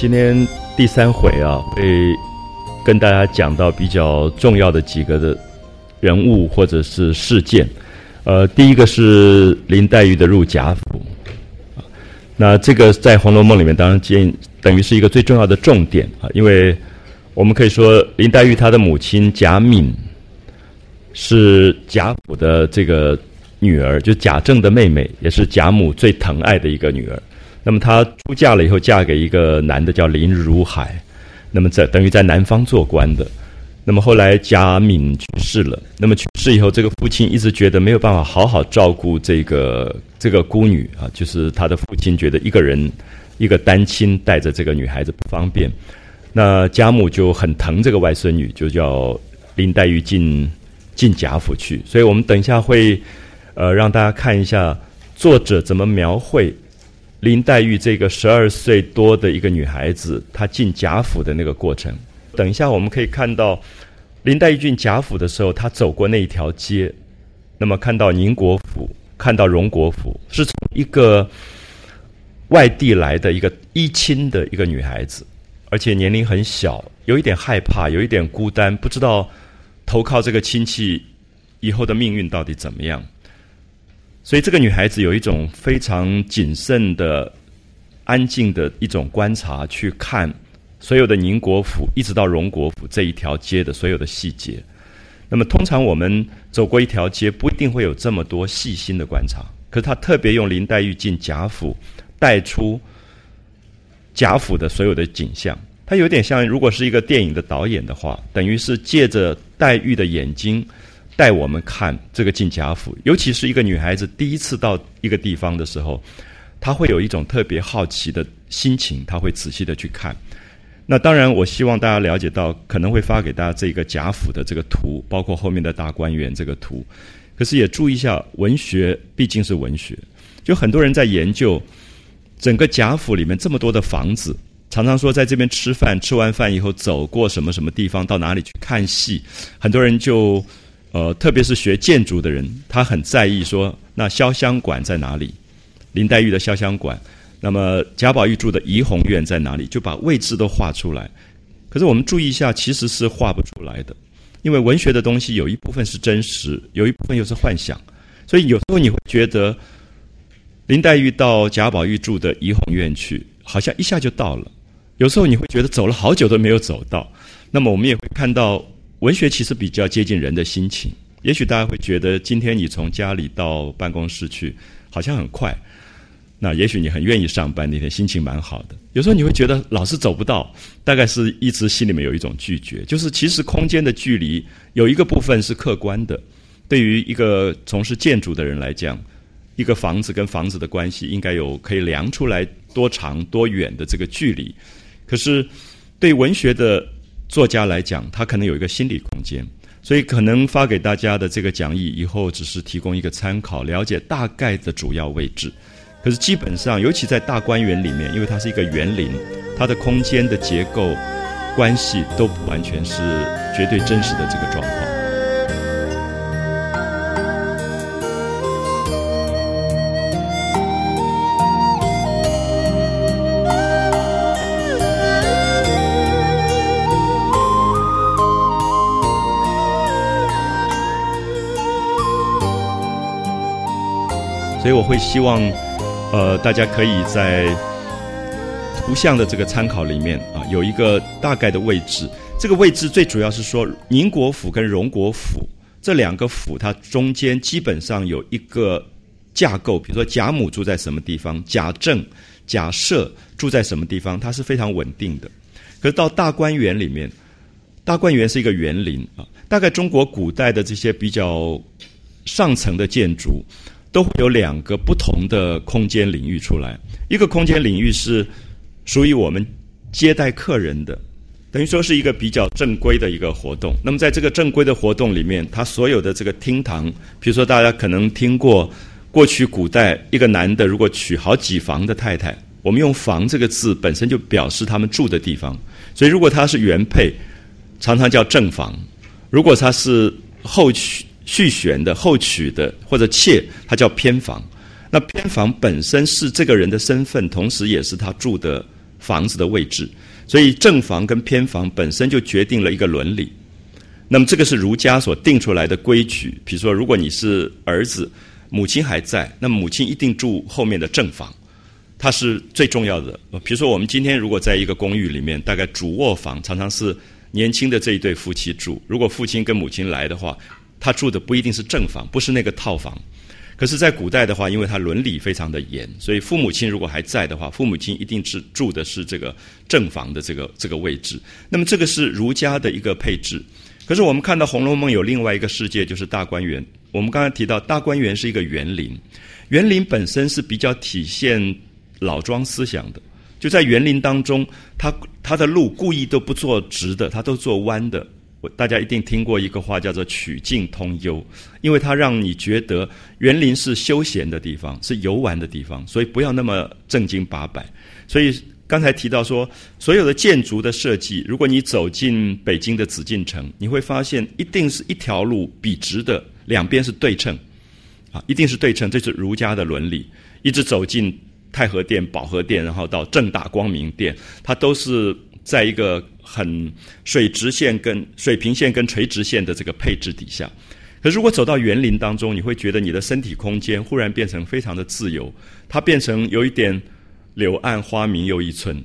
今天第三回啊，会跟大家讲到比较重要的几个的人物或者是事件。呃，第一个是林黛玉的入贾府，那这个在《红楼梦》里面当然见等于是一个最重要的重点啊，因为我们可以说林黛玉她的母亲贾敏是贾府的这个女儿，就贾政的妹妹，也是贾母最疼爱的一个女儿。那么她出嫁了以后，嫁给一个男的叫林如海，那么在等于在南方做官的。那么后来贾敏去世了，那么去世以后，这个父亲一直觉得没有办法好好照顾这个这个孤女啊，就是他的父亲觉得一个人一个单亲带着这个女孩子不方便，那贾母就很疼这个外孙女，就叫林黛玉进进贾府去。所以我们等一下会呃让大家看一下作者怎么描绘。林黛玉这个十二岁多的一个女孩子，她进贾府的那个过程，等一下我们可以看到，林黛玉进贾府的时候，她走过那一条街，那么看到宁国府，看到荣国府，是从一个外地来的一个一亲的一个女孩子，而且年龄很小，有一点害怕，有一点孤单，不知道投靠这个亲戚以后的命运到底怎么样。所以这个女孩子有一种非常谨慎的、安静的一种观察，去看所有的宁国府一直到荣国府这一条街的所有的细节。那么通常我们走过一条街，不一定会有这么多细心的观察。可是她特别用林黛玉进贾府，带出贾府的所有的景象。她有点像，如果是一个电影的导演的话，等于是借着黛玉的眼睛。带我们看这个进贾府，尤其是一个女孩子第一次到一个地方的时候，她会有一种特别好奇的心情，她会仔细的去看。那当然，我希望大家了解到，可能会发给大家这个贾府的这个图，包括后面的大观园这个图。可是也注意一下，文学毕竟是文学，就很多人在研究整个贾府里面这么多的房子，常常说在这边吃饭，吃完饭以后走过什么什么地方，到哪里去看戏，很多人就。呃，特别是学建筑的人，他很在意说，那潇湘馆在哪里？林黛玉的潇湘馆，那么贾宝玉住的怡红院在哪里？就把位置都画出来。可是我们注意一下，其实是画不出来的，因为文学的东西有一部分是真实，有一部分又是幻想。所以有时候你会觉得，林黛玉到贾宝玉住的怡红院去，好像一下就到了；有时候你会觉得走了好久都没有走到。那么我们也会看到。文学其实比较接近人的心情。也许大家会觉得，今天你从家里到办公室去，好像很快。那也许你很愿意上班，那天心情蛮好的。有时候你会觉得老是走不到，大概是一直心里面有一种拒绝。就是其实空间的距离有一个部分是客观的。对于一个从事建筑的人来讲，一个房子跟房子的关系应该有可以量出来多长多远的这个距离。可是对文学的。作家来讲，他可能有一个心理空间，所以可能发给大家的这个讲义以后只是提供一个参考，了解大概的主要位置。可是基本上，尤其在大观园里面，因为它是一个园林，它的空间的结构关系都不完全是绝对真实的这个状况。所以我会希望，呃，大家可以在图像的这个参考里面啊，有一个大概的位置。这个位置最主要是说，宁国府跟荣国府这两个府，它中间基本上有一个架构。比如说贾母住在什么地方，贾政、贾赦住在什么地方，它是非常稳定的。可是到大观园里面，大观园是一个园林啊，大概中国古代的这些比较上层的建筑。都会有两个不同的空间领域出来。一个空间领域是属于我们接待客人的，等于说是一个比较正规的一个活动。那么在这个正规的活动里面，它所有的这个厅堂，比如说大家可能听过，过去古代一个男的如果娶好几房的太太，我们用“房”这个字本身就表示他们住的地方。所以如果他是原配，常常叫正房；如果他是后娶。续弦的、后娶的或者妾，它叫偏房。那偏房本身是这个人的身份，同时也是他住的房子的位置，所以正房跟偏房本身就决定了一个伦理。那么这个是儒家所定出来的规矩。比如说，如果你是儿子，母亲还在，那母亲一定住后面的正房，它是最重要的。比如说，我们今天如果在一个公寓里面，大概主卧房常常是年轻的这一对夫妻住。如果父亲跟母亲来的话，他住的不一定是正房，不是那个套房。可是，在古代的话，因为他伦理非常的严，所以父母亲如果还在的话，父母亲一定是住的是这个正房的这个这个位置。那么，这个是儒家的一个配置。可是，我们看到《红楼梦》有另外一个世界，就是大观园。我们刚才提到，大观园是一个园林，园林本身是比较体现老庄思想的。就在园林当中，他他的路故意都不做直的，他都做弯的。我大家一定听过一个话，叫做“曲径通幽”，因为它让你觉得园林是休闲的地方，是游玩的地方，所以不要那么正经八百。所以刚才提到说，所有的建筑的设计，如果你走进北京的紫禁城，你会发现一定是一条路笔直的，两边是对称，啊，一定是对称，这是儒家的伦理。一直走进太和殿、保和殿，然后到正大光明殿，它都是。在一个很水直线跟水平线跟垂直线的这个配置底下，可如果走到园林当中，你会觉得你的身体空间忽然变成非常的自由，它变成有一点柳暗花明又一村，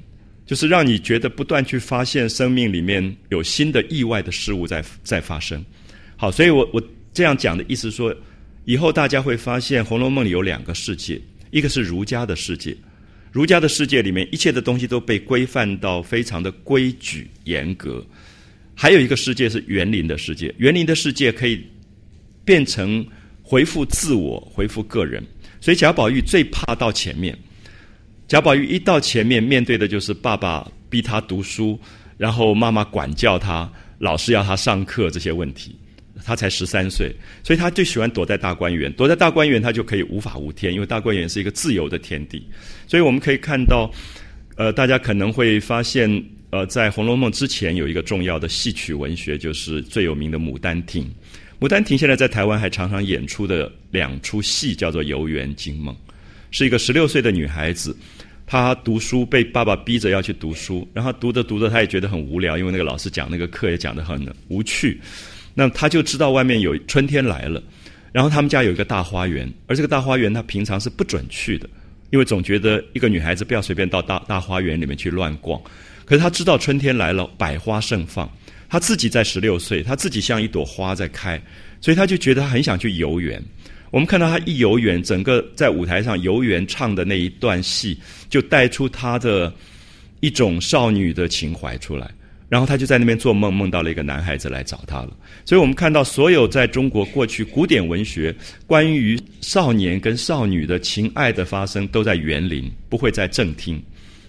就是让你觉得不断去发现生命里面有新的意外的事物在在发生。好，所以我我这样讲的意思说，以后大家会发现《红楼梦》里有两个世界，一个是儒家的世界。儒家的世界里面，一切的东西都被规范到非常的规矩严格。还有一个世界是园林的世界，园林的世界可以变成回复自我、回复个人。所以贾宝玉最怕到前面。贾宝玉一到前面，面对的就是爸爸逼他读书，然后妈妈管教他，老师要他上课这些问题。他才十三岁，所以他最喜欢躲在大观园。躲在大观园，他就可以无法无天，因为大观园是一个自由的天地。所以我们可以看到，呃，大家可能会发现，呃，在《红楼梦》之前有一个重要的戏曲文学，就是最有名的《牡丹亭》。《牡丹亭》现在在台湾还常常演出的两出戏，叫做《游园惊梦》，是一个十六岁的女孩子，她读书被爸爸逼着要去读书，然后读着读着，她也觉得很无聊，因为那个老师讲那个课也讲得很无趣。那他就知道外面有春天来了，然后他们家有一个大花园，而这个大花园他平常是不准去的，因为总觉得一个女孩子不要随便到大大花园里面去乱逛。可是他知道春天来了，百花盛放，他自己在十六岁，他自己像一朵花在开，所以他就觉得他很想去游园。我们看到他一游园，整个在舞台上游园唱的那一段戏，就带出他的一种少女的情怀出来。然后他就在那边做梦，梦到了一个男孩子来找他了。所以我们看到，所有在中国过去古典文学关于少年跟少女的情爱的发生，都在园林，不会在正厅，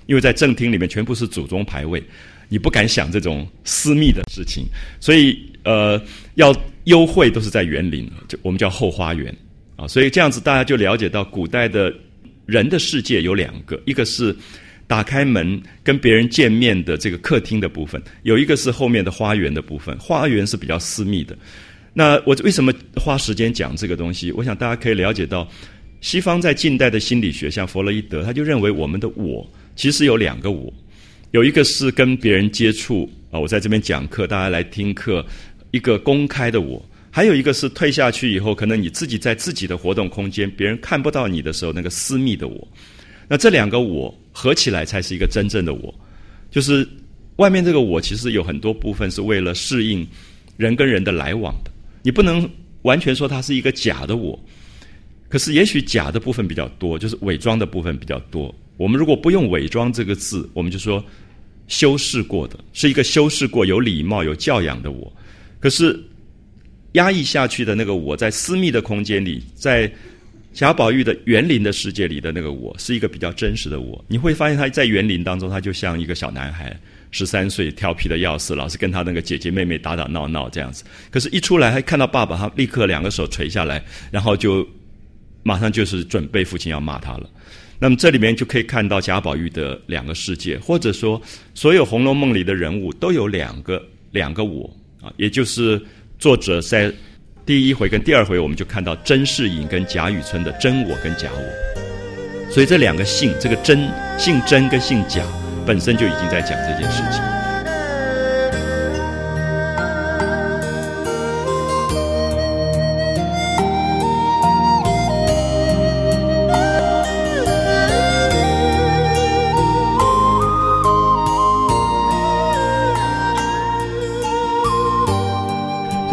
因为在正厅里面全部是祖宗牌位，你不敢想这种私密的事情。所以，呃，要幽会都是在园林，就我们叫后花园啊。所以这样子，大家就了解到古代的人的世界有两个，一个是。打开门跟别人见面的这个客厅的部分，有一个是后面的花园的部分。花园是比较私密的。那我为什么花时间讲这个东西？我想大家可以了解到，西方在近代的心理学，像弗洛伊德，他就认为我们的我其实有两个我，有一个是跟别人接触啊，我在这边讲课，大家来听课，一个公开的我；还有一个是退下去以后，可能你自己在自己的活动空间，别人看不到你的时候，那个私密的我。那这两个我合起来才是一个真正的我，就是外面这个我其实有很多部分是为了适应人跟人的来往的，你不能完全说它是一个假的我，可是也许假的部分比较多，就是伪装的部分比较多。我们如果不用伪装这个字，我们就说修饰过的，是一个修饰过、有礼貌、有教养的我。可是压抑下去的那个我在私密的空间里，在。贾宝玉的园林的世界里的那个我，是一个比较真实的我。你会发现他在园林当中，他就像一个小男孩，十三岁，调皮的要死，老是跟他那个姐姐妹妹打打闹闹这样子。可是，一出来，他看到爸爸，他立刻两个手垂下来，然后就马上就是准备父亲要骂他了。那么，这里面就可以看到贾宝玉的两个世界，或者说，所有《红楼梦》里的人物都有两个两个我啊，也就是作者在。第一回跟第二回，我们就看到甄士隐跟贾雨村的真我跟假我，所以这两个姓，这个甄姓甄跟姓贾，本身就已经在讲这件事情。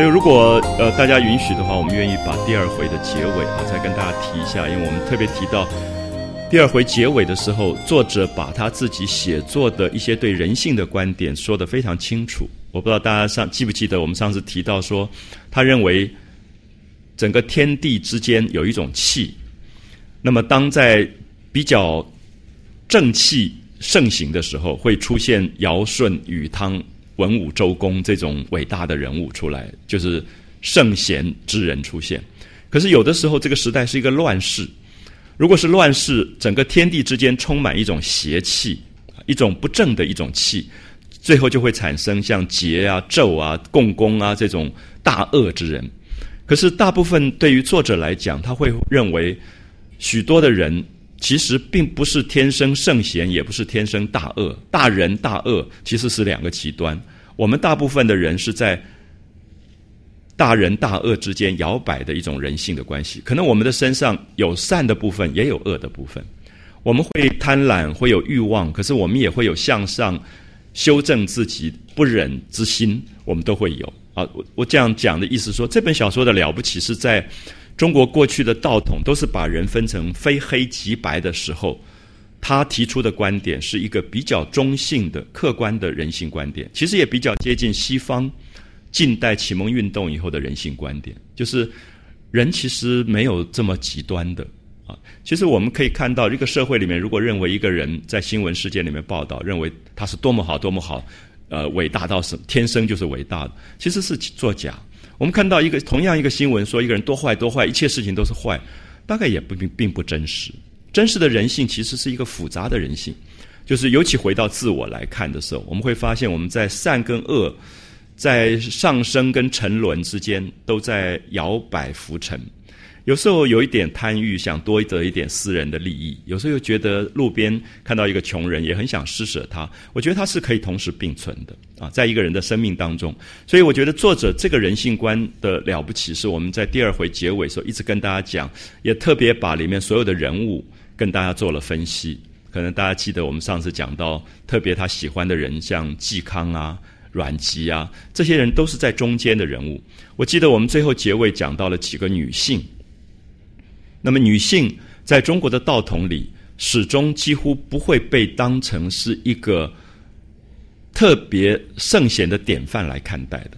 就，如果呃大家允许的话，我们愿意把第二回的结尾啊，再跟大家提一下，因为我们特别提到第二回结尾的时候，作者把他自己写作的一些对人性的观点说得非常清楚。我不知道大家上记不记得，我们上次提到说，他认为整个天地之间有一种气，那么当在比较正气盛行的时候，会出现尧舜禹汤。文武周公这种伟大的人物出来，就是圣贤之人出现。可是有的时候，这个时代是一个乱世。如果是乱世，整个天地之间充满一种邪气，一种不正的一种气，最后就会产生像桀啊、纣啊、共工啊这种大恶之人。可是大部分对于作者来讲，他会认为许多的人。其实并不是天生圣贤，也不是天生大恶。大仁大恶其实是两个极端。我们大部分的人是在大仁大恶之间摇摆的一种人性的关系。可能我们的身上有善的部分，也有恶的部分。我们会贪婪，会有欲望，可是我们也会有向上修正自己不忍之心，我们都会有。啊，我我这样讲的意思说，这本小说的了不起是在。中国过去的道统都是把人分成非黑即白的时候，他提出的观点是一个比较中性的、客观的人性观点，其实也比较接近西方近代启蒙运动以后的人性观点，就是人其实没有这么极端的啊。其实我们可以看到，一个社会里面，如果认为一个人在新闻事件里面报道，认为他是多么好、多么好，呃，伟大到是天生就是伟大的，其实是作假。我们看到一个同样一个新闻，说一个人多坏多坏，一切事情都是坏，大概也不并并不真实。真实的人性其实是一个复杂的人性，就是尤其回到自我来看的时候，我们会发现我们在善跟恶，在上升跟沉沦之间都在摇摆浮沉。有时候有一点贪欲，想多得一点私人的利益；有时候又觉得路边看到一个穷人，也很想施舍他。我觉得他是可以同时并存的啊，在一个人的生命当中。所以我觉得作者这个人性观的了不起，是我们在第二回结尾时候一直跟大家讲，也特别把里面所有的人物跟大家做了分析。可能大家记得我们上次讲到，特别他喜欢的人，像嵇康啊、阮籍啊，这些人都是在中间的人物。我记得我们最后结尾讲到了几个女性。那么，女性在中国的道统里，始终几乎不会被当成是一个特别圣贤的典范来看待的。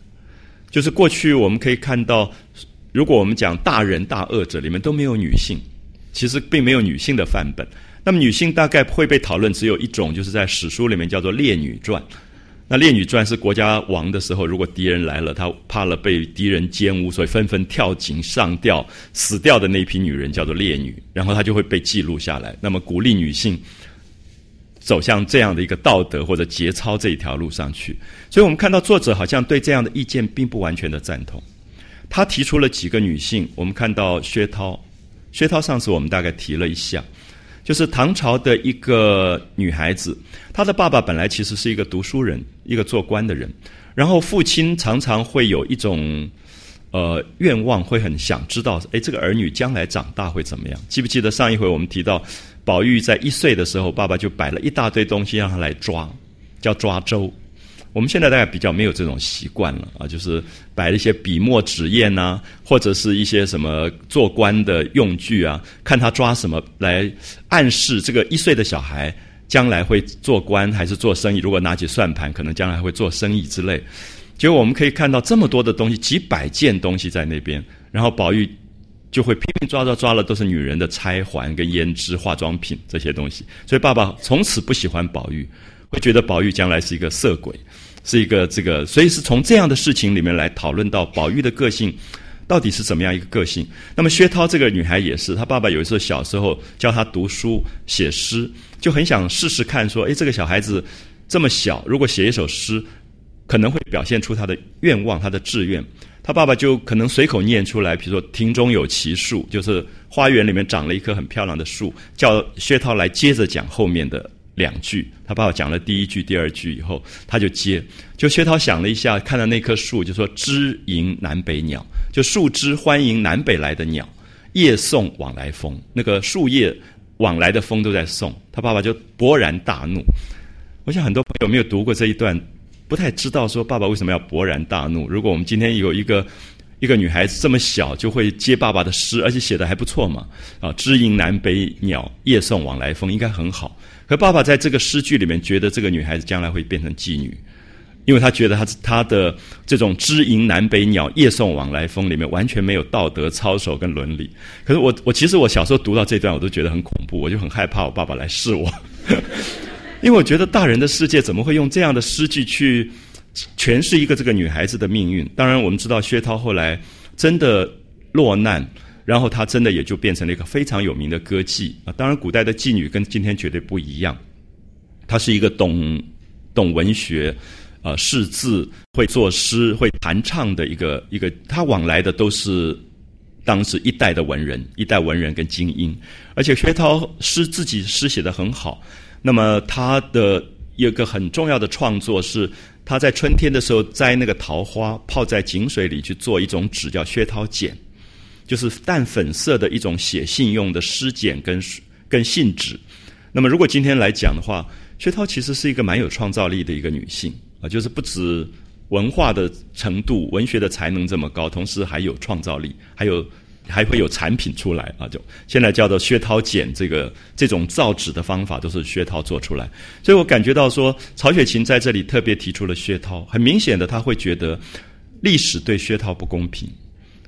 就是过去我们可以看到，如果我们讲大仁大恶者里面都没有女性，其实并没有女性的范本。那么，女性大概会被讨论只有一种，就是在史书里面叫做《烈女传》。那《烈女传》是国家亡的时候，如果敌人来了，他怕了被敌人奸污，所以纷纷跳井上吊，死掉的那批女人叫做烈女，然后她就会被记录下来。那么鼓励女性走向这样的一个道德或者节操这一条路上去。所以我们看到作者好像对这样的意见并不完全的赞同。他提出了几个女性，我们看到薛涛，薛涛上次我们大概提了一下。就是唐朝的一个女孩子，她的爸爸本来其实是一个读书人，一个做官的人，然后父亲常常会有一种呃愿望，会很想知道，哎，这个儿女将来长大会怎么样？记不记得上一回我们提到，宝玉在一岁的时候，爸爸就摆了一大堆东西让他来抓，叫抓周。我们现在大概比较没有这种习惯了啊，就是摆一些笔墨纸砚呐，或者是一些什么做官的用具啊，看他抓什么来暗示这个一岁的小孩将来会做官还是做生意。如果拿起算盘，可能将来会做生意之类。结果我们可以看到这么多的东西，几百件东西在那边，然后宝玉就会拼命抓抓抓了，都是女人的钗环跟胭脂、化妆品这些东西。所以爸爸从此不喜欢宝玉，会觉得宝玉将来是一个色鬼。是一个这个，所以是从这样的事情里面来讨论到宝玉的个性到底是怎么样一个个性。那么薛涛这个女孩也是，她爸爸有一次小时候教她读书写诗，就很想试试看，说：哎，这个小孩子这么小，如果写一首诗，可能会表现出他的愿望、他的志愿。他爸爸就可能随口念出来，比如说“庭中有奇树”，就是花园里面长了一棵很漂亮的树，叫薛涛来接着讲后面的两句。他爸爸讲了第一句、第二句以后，他就接。就薛涛想了一下，看到那棵树，就说：“枝迎南北鸟，就树枝欢迎南北来的鸟，叶送往来风。那个树叶往来的风都在送。”他爸爸就勃然大怒。我想很多朋友没有读过这一段，不太知道说爸爸为什么要勃然大怒。如果我们今天有一个。一个女孩子这么小就会接爸爸的诗，而且写的还不错嘛！啊，知音南北鸟，夜送往来风，应该很好。可爸爸在这个诗句里面觉得这个女孩子将来会变成妓女，因为他觉得他他的这种知音南北鸟，夜送往来风里面完全没有道德操守跟伦理。可是我我其实我小时候读到这段我都觉得很恐怖，我就很害怕我爸爸来试我，因为我觉得大人的世界怎么会用这样的诗句去？诠释一个这个女孩子的命运。当然，我们知道薛涛后来真的落难，然后她真的也就变成了一个非常有名的歌妓啊。当然，古代的妓女跟今天绝对不一样，她是一个懂懂文学、啊识字、会作诗、会弹唱的一个一个。她往来的都是当时一代的文人，一代文人跟精英。而且薛涛诗自己诗写的很好，那么他的有个很重要的创作是。他在春天的时候摘那个桃花，泡在井水里去做一种纸，叫薛涛笺，就是淡粉色的一种写信用的诗简跟跟信纸。那么，如果今天来讲的话，薛涛其实是一个蛮有创造力的一个女性啊，就是不止文化的程度、文学的才能这么高，同时还有创造力，还有。还会有产品出来啊！就现在叫做薛涛剪这个这种造纸的方法，都是薛涛做出来。所以我感觉到说，曹雪芹在这里特别提出了薛涛，很明显的他会觉得历史对薛涛不公平，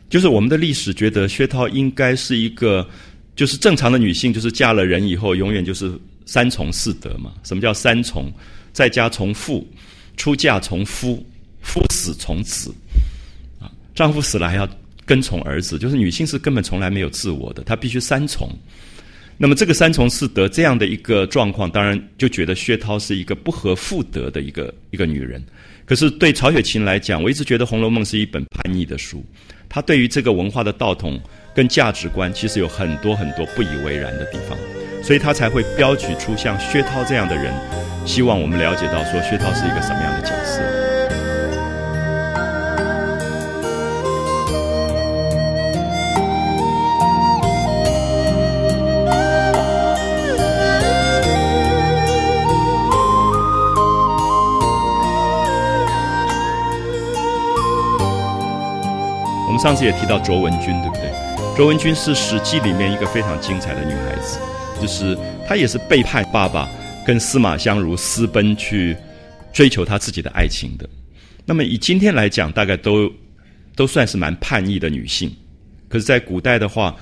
就是我们的历史觉得薛涛应该是一个，就是正常的女性，就是嫁了人以后永远就是三从四德嘛。什么叫三从？在家从父，出嫁从夫，夫死从子。啊，丈夫死了还要。跟从儿子，就是女性是根本从来没有自我的，她必须三从。那么这个三从四德这样的一个状况，当然就觉得薛涛是一个不合妇德的一个一个女人。可是对曹雪芹来讲，我一直觉得《红楼梦》是一本叛逆的书，他对于这个文化的道统跟价值观，其实有很多很多不以为然的地方，所以他才会标举出像薛涛这样的人，希望我们了解到说薛涛是一个什么样的角色。上次也提到卓文君，对不对？卓文君是《史记》里面一个非常精彩的女孩子，就是她也是背叛爸爸，跟司马相如私奔去追求她自己的爱情的。那么以今天来讲，大概都都算是蛮叛逆的女性。可是，在古代的话，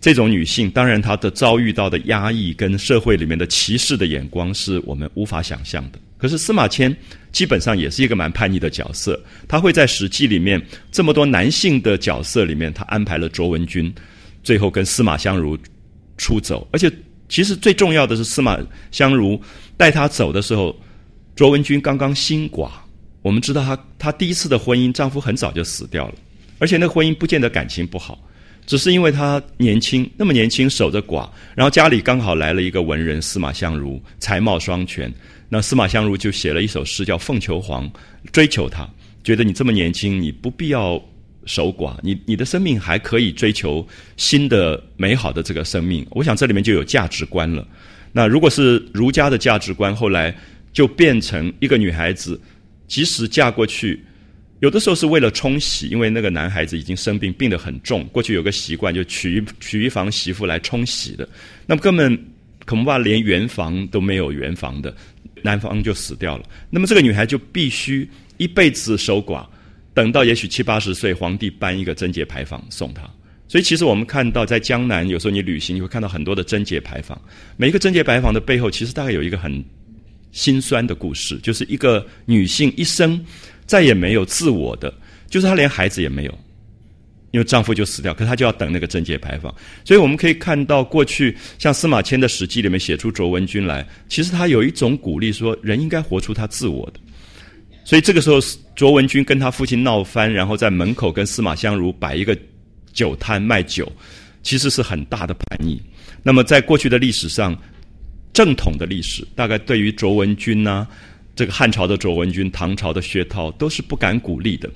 这种女性，当然她的遭遇到的压抑跟社会里面的歧视的眼光，是我们无法想象的。可是司马迁基本上也是一个蛮叛逆的角色，他会在《史记》里面这么多男性的角色里面，他安排了卓文君，最后跟司马相如出走。而且其实最重要的是，司马相如带他走的时候，卓文君刚刚新寡。我们知道，她她第一次的婚姻，丈夫很早就死掉了，而且那婚姻不见得感情不好，只是因为她年轻，那么年轻守着寡，然后家里刚好来了一个文人司马相如，才貌双全。那司马相如就写了一首诗，叫《凤求凰》，追求他，觉得你这么年轻，你不必要守寡，你你的生命还可以追求新的美好的这个生命。我想这里面就有价值观了。那如果是儒家的价值观，后来就变成一个女孩子，即使嫁过去，有的时候是为了冲喜，因为那个男孩子已经生病，病得很重。过去有个习惯，就娶娶一房媳妇来冲喜的，那么根本恐怕连圆房都没有圆房的。男方就死掉了，那么这个女孩就必须一辈子守寡，等到也许七八十岁，皇帝颁一个贞节牌坊送她。所以其实我们看到在江南，有时候你旅行，你会看到很多的贞节牌坊。每一个贞节牌坊的背后，其实大概有一个很心酸的故事，就是一个女性一生再也没有自我的，就是她连孩子也没有。因为丈夫就死掉，可她就要等那个贞节牌坊。所以我们可以看到，过去像司马迁的《史记》里面写出卓文君来，其实他有一种鼓励，说人应该活出他自我的。所以这个时候，卓文君跟他父亲闹翻，然后在门口跟司马相如摆一个酒摊卖酒，其实是很大的叛逆。那么在过去的历史上，正统的历史，大概对于卓文君呐，这个汉朝的卓文君、唐朝的薛涛都是不敢鼓励的。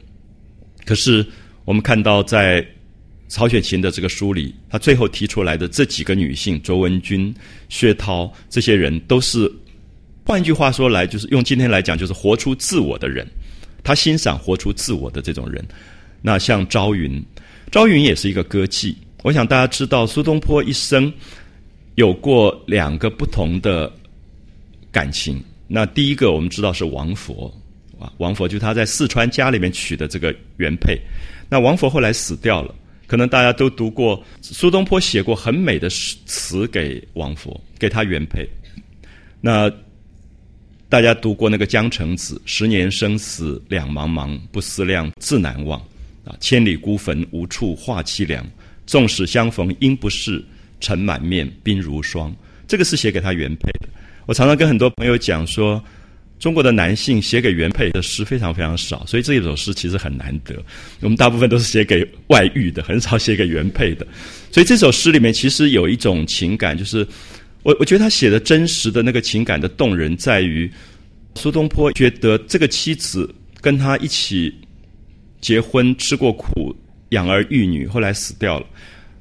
可是我们看到在曹雪芹的这个书里，他最后提出来的这几个女性，卓文君、薛涛这些人，都是换句话说来，就是用今天来讲，就是活出自我的人。他欣赏活出自我的这种人。那像朝云，朝云也是一个歌妓。我想大家知道，苏东坡一生有过两个不同的感情。那第一个我们知道是王佛，啊王佛就是他在四川家里面娶的这个原配。那王佛后来死掉了。可能大家都读过苏东坡写过很美的词给王佛，给他原配。那大家读过那个《江城子》：“十年生死两茫茫，不思量，自难忘。啊，千里孤坟，无处话凄凉。纵使相逢应不识，尘满面，鬓如霜。”这个是写给他原配的。我常常跟很多朋友讲说。中国的男性写给原配的诗非常非常少，所以这一首诗其实很难得。我们大部分都是写给外遇的，很少写给原配的。所以这首诗里面其实有一种情感，就是我我觉得他写的真实的那个情感的动人，在于苏东坡觉得这个妻子跟他一起结婚，吃过苦，养儿育女，后来死掉了。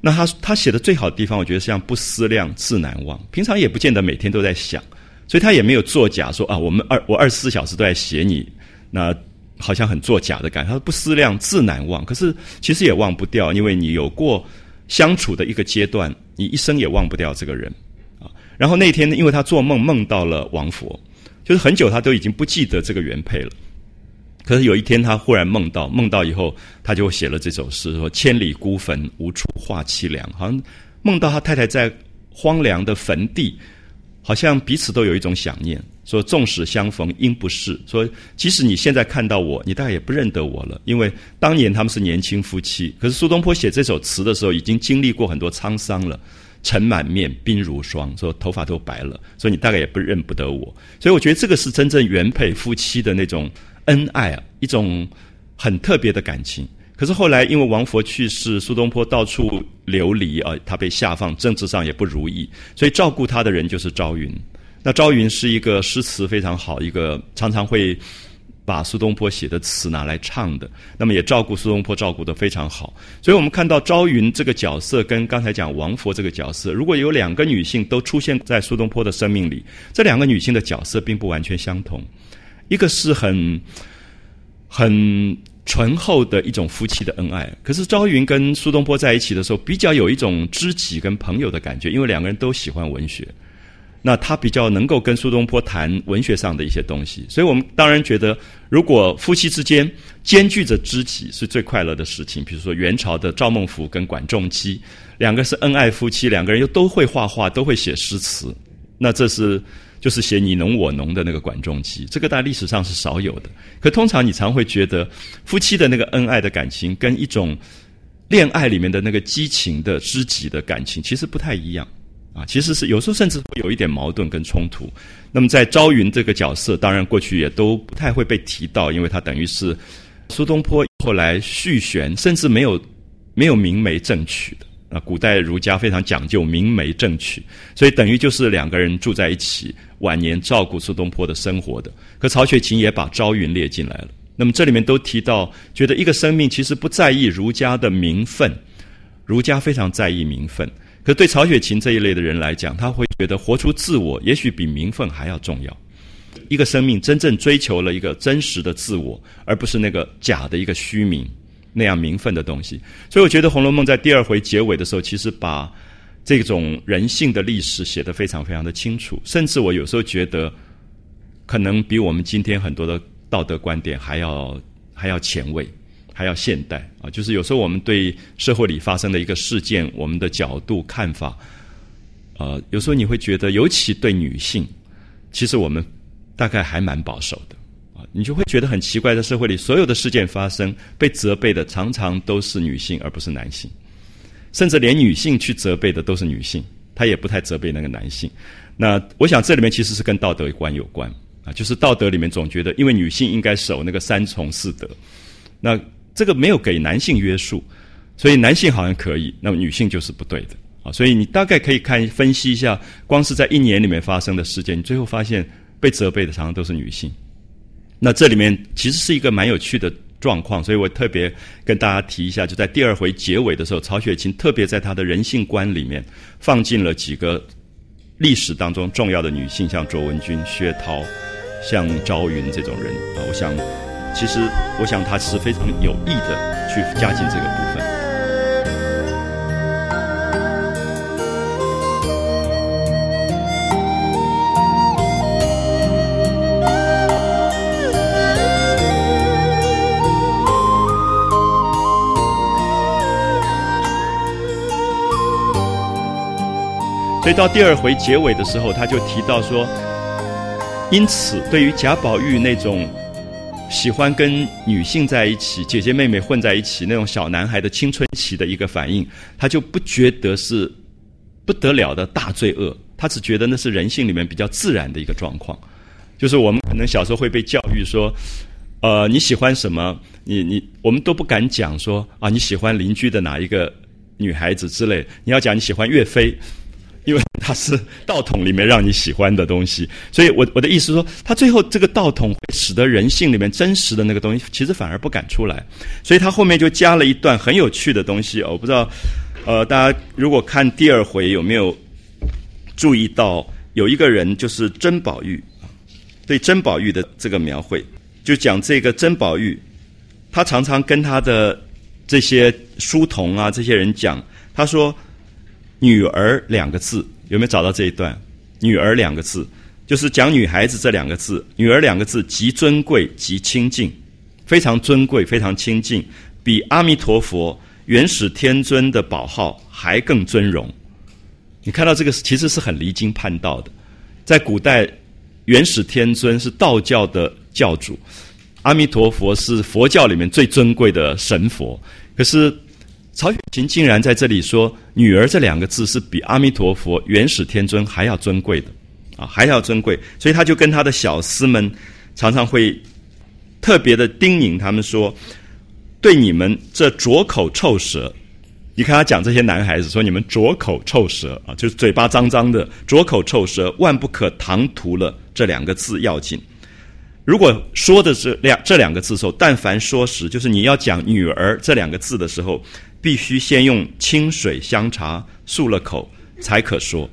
那他他写的最好的地方，我觉得像不思量，自难忘。平常也不见得每天都在想。所以他也没有作假，说啊，我们二我二十四小时都在写你，那好像很作假的感觉。他说不思量，自难忘。可是其实也忘不掉，因为你有过相处的一个阶段，你一生也忘不掉这个人啊。然后那天，因为他做梦梦到了王佛，就是很久他都已经不记得这个原配了。可是有一天他忽然梦到，梦到以后他就写了这首诗，说千里孤坟，无处话凄凉。好像梦到他太太在荒凉的坟地。好像彼此都有一种想念，说纵使相逢应不识，说即使你现在看到我，你大概也不认得我了，因为当年他们是年轻夫妻。可是苏东坡写这首词的时候，已经经历过很多沧桑了，尘满面，鬓如霜，说头发都白了，所以你大概也不认不得我。所以我觉得这个是真正原配夫妻的那种恩爱啊，一种很特别的感情。可是后来，因为王佛去世，苏东坡到处流离啊，他被下放，政治上也不如意，所以照顾他的人就是朝云。那朝云是一个诗词非常好，一个常常会把苏东坡写的词拿来唱的，那么也照顾苏东坡，照顾的非常好。所以我们看到朝云这个角色跟刚才讲王佛这个角色，如果有两个女性都出现在苏东坡的生命里，这两个女性的角色并不完全相同，一个是很很。醇厚的一种夫妻的恩爱，可是朝云跟苏东坡在一起的时候，比较有一种知己跟朋友的感觉，因为两个人都喜欢文学，那他比较能够跟苏东坡谈文学上的一些东西，所以我们当然觉得，如果夫妻之间兼具着知己，是最快乐的事情。比如说元朝的赵孟頫跟管仲基，两个是恩爱夫妻，两个人又都会画画，都会写诗词，那这是。就是写你侬我侬的那个管仲基，这个在历史上是少有的。可通常你常会觉得，夫妻的那个恩爱的感情，跟一种恋爱里面的那个激情的知己的感情，其实不太一样啊。其实是有时候甚至会有一点矛盾跟冲突。那么在朝云这个角色，当然过去也都不太会被提到，因为他等于是苏东坡后来续弦，甚至没有没有明媒正娶的。啊，古代儒家非常讲究明媒正娶，所以等于就是两个人住在一起，晚年照顾苏东坡的生活的。可曹雪芹也把朝云列进来了。那么这里面都提到，觉得一个生命其实不在意儒家的名分，儒家非常在意名分。可对曹雪芹这一类的人来讲，他会觉得活出自我，也许比名分还要重要。一个生命真正追求了一个真实的自我，而不是那个假的一个虚名。那样名分的东西，所以我觉得《红楼梦》在第二回结尾的时候，其实把这种人性的历史写得非常非常的清楚，甚至我有时候觉得，可能比我们今天很多的道德观点还要还要前卫，还要现代啊！就是有时候我们对社会里发生的一个事件，我们的角度看法，呃，有时候你会觉得，尤其对女性，其实我们大概还蛮保守的。你就会觉得很奇怪，在社会里，所有的事件发生，被责备的常常都是女性，而不是男性。甚至连女性去责备的都是女性，她也不太责备那个男性。那我想这里面其实是跟道德观有关啊，就是道德里面总觉得，因为女性应该守那个三从四德，那这个没有给男性约束，所以男性好像可以，那么女性就是不对的啊，所以你大概可以看分析一下，光是在一年里面发生的事件，你最后发现被责备的常常都是女性。那这里面其实是一个蛮有趣的状况，所以我特别跟大家提一下，就在第二回结尾的时候，曹雪芹特别在他的人性观里面放进了几个历史当中重要的女性，像卓文君、薛涛、像朝云这种人啊。我想，其实我想他是非常有意的去加进这个部分。所以到第二回结尾的时候，他就提到说，因此对于贾宝玉那种喜欢跟女性在一起、姐姐妹妹混在一起那种小男孩的青春期的一个反应，他就不觉得是不得了的大罪恶，他只觉得那是人性里面比较自然的一个状况。就是我们可能小时候会被教育说，呃，你喜欢什么？你你我们都不敢讲说啊，你喜欢邻居的哪一个女孩子之类，你要讲你喜欢岳飞。因为它是道统里面让你喜欢的东西，所以我我的意思说，他最后这个道统会使得人性里面真实的那个东西，其实反而不敢出来，所以他后面就加了一段很有趣的东西。我不知道，呃，大家如果看第二回有没有注意到，有一个人就是甄宝玉，对甄宝玉的这个描绘，就讲这个甄宝玉，他常常跟他的这些书童啊这些人讲，他说。女儿两个字有没有找到这一段？女儿两个字就是讲女孩子这两个字。女儿两个字极尊贵极清净，非常尊贵非常清净，比阿弥陀佛元始天尊的宝号还更尊荣。你看到这个其实是很离经叛道的。在古代，元始天尊是道教的教主，阿弥陀佛是佛教里面最尊贵的神佛，可是。曹雪芹竟然在这里说“女儿”这两个字是比阿弥陀佛、元始天尊还要尊贵的，啊，还要尊贵。所以他就跟他的小厮们常常会特别的叮咛他们说：“对你们这拙口臭舌，你看他讲这些男孩子说你们拙口臭舌啊，就是嘴巴脏脏的，拙口臭舌，万不可唐突了这两个字要紧。如果说的是两这两个字的时候，但凡说时，就是你要讲‘女儿’这两个字的时候。”必须先用清水香茶漱了口才可说。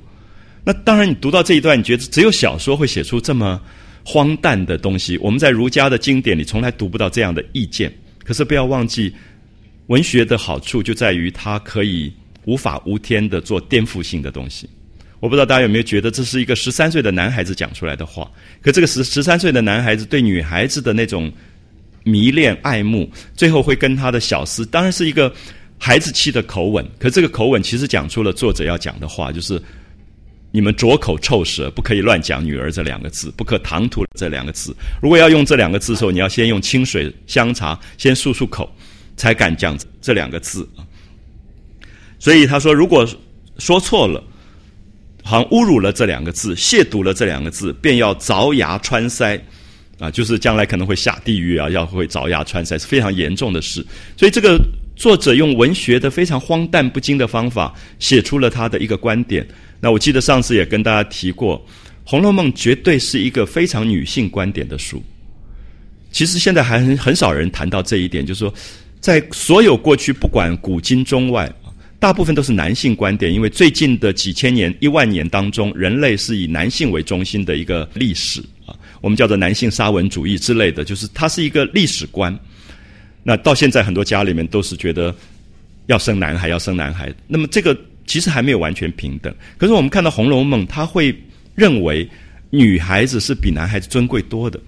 那当然，你读到这一段，你觉得只有小说会写出这么荒诞的东西。我们在儒家的经典里从来读不到这样的意见。可是不要忘记，文学的好处就在于它可以无法无天的做颠覆性的东西。我不知道大家有没有觉得这是一个十三岁的男孩子讲出来的话？可这个十十三岁的男孩子对女孩子的那种迷恋爱慕，最后会跟他的小厮，当然是一个。孩子气的口吻，可这个口吻其实讲出了作者要讲的话，就是你们拙口臭舌，不可以乱讲“女儿”这两个字，不可唐突这两个字。如果要用这两个字的时候，你要先用清水香茶先漱漱口，才敢讲这两个字啊。所以他说，如果说错了，好像侮辱了这两个字，亵渎了这两个字，便要凿牙穿腮啊，就是将来可能会下地狱啊，要会凿牙穿腮，是非常严重的事。所以这个。作者用文学的非常荒诞不经的方法写出了他的一个观点。那我记得上次也跟大家提过，《红楼梦》绝对是一个非常女性观点的书。其实现在还很很少人谈到这一点，就是说，在所有过去不管古今中外，大部分都是男性观点。因为最近的几千年、一万年当中，人类是以男性为中心的一个历史啊，我们叫做男性沙文主义之类的，就是它是一个历史观。那到现在，很多家里面都是觉得要生男孩，要生男孩。那么这个其实还没有完全平等。可是我们看到《红楼梦》，他会认为女孩子是比男孩子尊贵多的。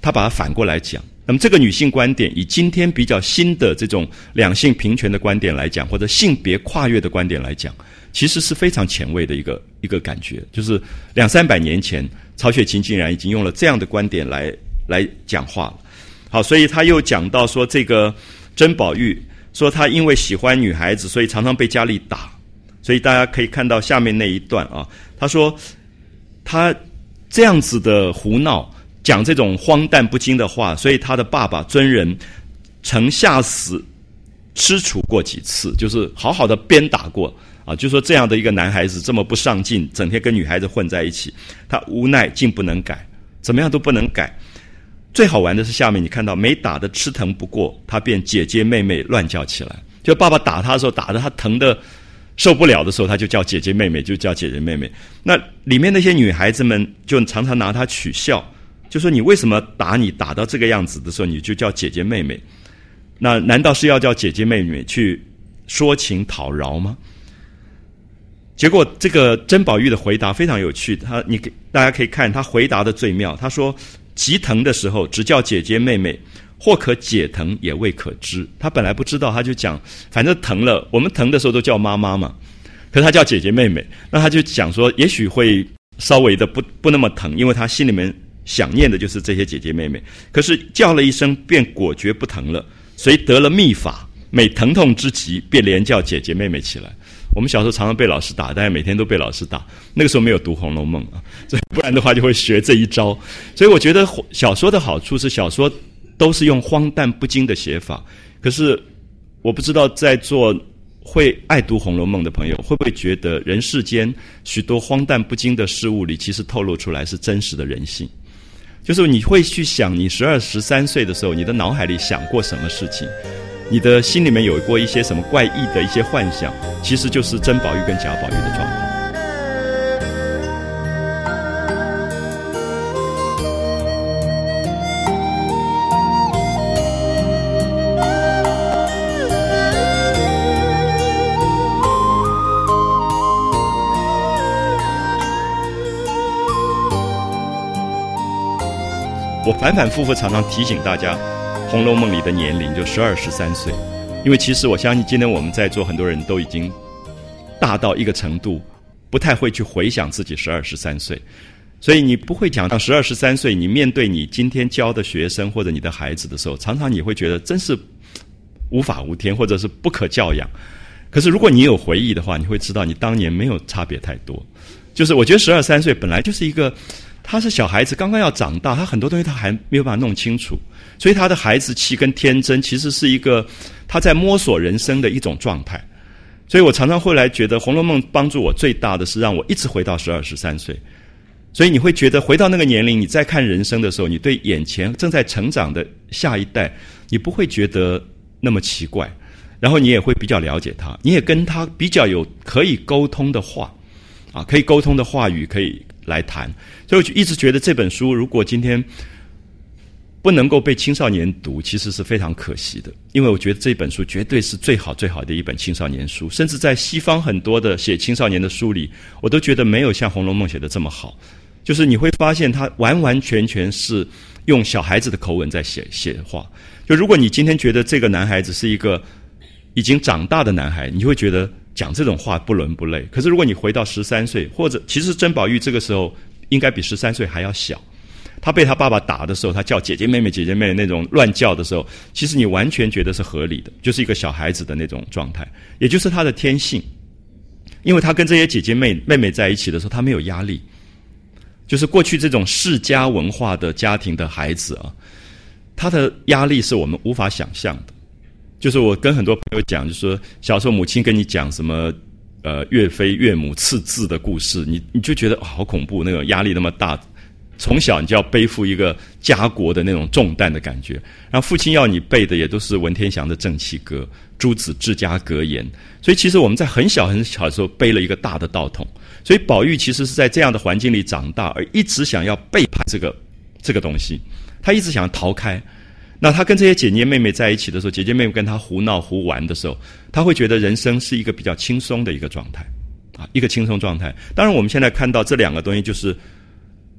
他把它反过来讲。那么这个女性观点，以今天比较新的这种两性平权的观点来讲，或者性别跨越的观点来讲，其实是非常前卫的一个一个感觉。就是两三百年前，曹雪芹竟然已经用了这样的观点来来讲话了。好，所以他又讲到说，这个甄宝玉说他因为喜欢女孩子，所以常常被家里打。所以大家可以看到下面那一段啊，他说他这样子的胡闹，讲这种荒诞不经的话，所以他的爸爸尊人曾下死吃处过几次，就是好好的鞭打过啊，就说这样的一个男孩子这么不上进，整天跟女孩子混在一起，他无奈竟不能改，怎么样都不能改。最好玩的是下面你看到，没打的吃疼不过，他便姐姐妹妹乱叫起来。就爸爸打他的时候，打的他疼的受不了的时候，他就叫姐姐妹妹，就叫姐姐妹妹。那里面那些女孩子们就常常拿他取笑。就说你为什么打你打到这个样子的时候，你就叫姐姐妹妹？那难道是要叫姐姐妹妹去说情讨饶吗？结果这个甄宝玉的回答非常有趣，他你给大家可以看他回答的最妙。他说：“急疼的时候，只叫姐姐妹妹，或可解疼，也未可知。”他本来不知道，他就讲，反正疼了，我们疼的时候都叫妈妈嘛，可是他叫姐姐妹妹，那他就讲说，也许会稍微的不不那么疼，因为他心里面。想念的就是这些姐姐妹妹，可是叫了一声，便果决不疼了。所以得了秘法，每疼痛之极，便连叫姐姐妹妹起来。我们小时候常常被老师打，但是每天都被老师打。那个时候没有读《红楼梦》啊，不然的话就会学这一招。所以我觉得小说的好处是，小说都是用荒诞不经的写法。可是我不知道在座会爱读《红楼梦》的朋友，会不会觉得人世间许多荒诞不经的事物里，其实透露出来是真实的人性。就是你会去想，你十二十三岁的时候，你的脑海里想过什么事情？你的心里面有过一些什么怪异的一些幻想？其实就是甄宝玉跟贾宝玉的状态。我反反复复常常提醒大家，《红楼梦》里的年龄就十二十三岁，因为其实我相信今天我们在座很多人都已经大到一个程度，不太会去回想自己十二十三岁，所以你不会讲到十二十三岁，你面对你今天教的学生或者你的孩子的时候，常常你会觉得真是无法无天，或者是不可教养。可是如果你有回忆的话，你会知道你当年没有差别太多。就是我觉得十二三岁本来就是一个。他是小孩子，刚刚要长大，他很多东西他还没有办法弄清楚，所以他的孩子气跟天真，其实是一个他在摸索人生的一种状态。所以我常常会来觉得，《红楼梦》帮助我最大的是让我一直回到十二十三岁。所以你会觉得回到那个年龄，你在看人生的时候，你对眼前正在成长的下一代，你不会觉得那么奇怪，然后你也会比较了解他，你也跟他比较有可以沟通的话，啊，可以沟通的话语可以。来谈，所以我就一直觉得这本书如果今天不能够被青少年读，其实是非常可惜的。因为我觉得这本书绝对是最好最好的一本青少年书，甚至在西方很多的写青少年的书里，我都觉得没有像《红楼梦》写的这么好。就是你会发现，它完完全全是用小孩子的口吻在写写话。就如果你今天觉得这个男孩子是一个已经长大的男孩，你会觉得。讲这种话不伦不类。可是如果你回到十三岁，或者其实甄宝玉这个时候应该比十三岁还要小。他被他爸爸打的时候，他叫姐姐妹妹姐姐妹妹那种乱叫的时候，其实你完全觉得是合理的，就是一个小孩子的那种状态，也就是他的天性。因为他跟这些姐姐妹妹妹在一起的时候，他没有压力。就是过去这种世家文化的家庭的孩子啊，他的压力是我们无法想象的。就是我跟很多朋友讲，就说小时候母亲跟你讲什么，呃，岳飞岳母刺字的故事，你你就觉得好恐怖，那种压力那么大，从小你就要背负一个家国的那种重担的感觉。然后父亲要你背的也都是文天祥的正气歌、诸子治家格言，所以其实我们在很小很小的时候背了一个大的道统。所以宝玉其实是在这样的环境里长大，而一直想要背叛这个这个东西，他一直想要逃开。那他跟这些姐姐妹妹在一起的时候，姐姐妹妹跟他胡闹胡玩的时候，他会觉得人生是一个比较轻松的一个状态，啊，一个轻松状态。当然，我们现在看到这两个东西就是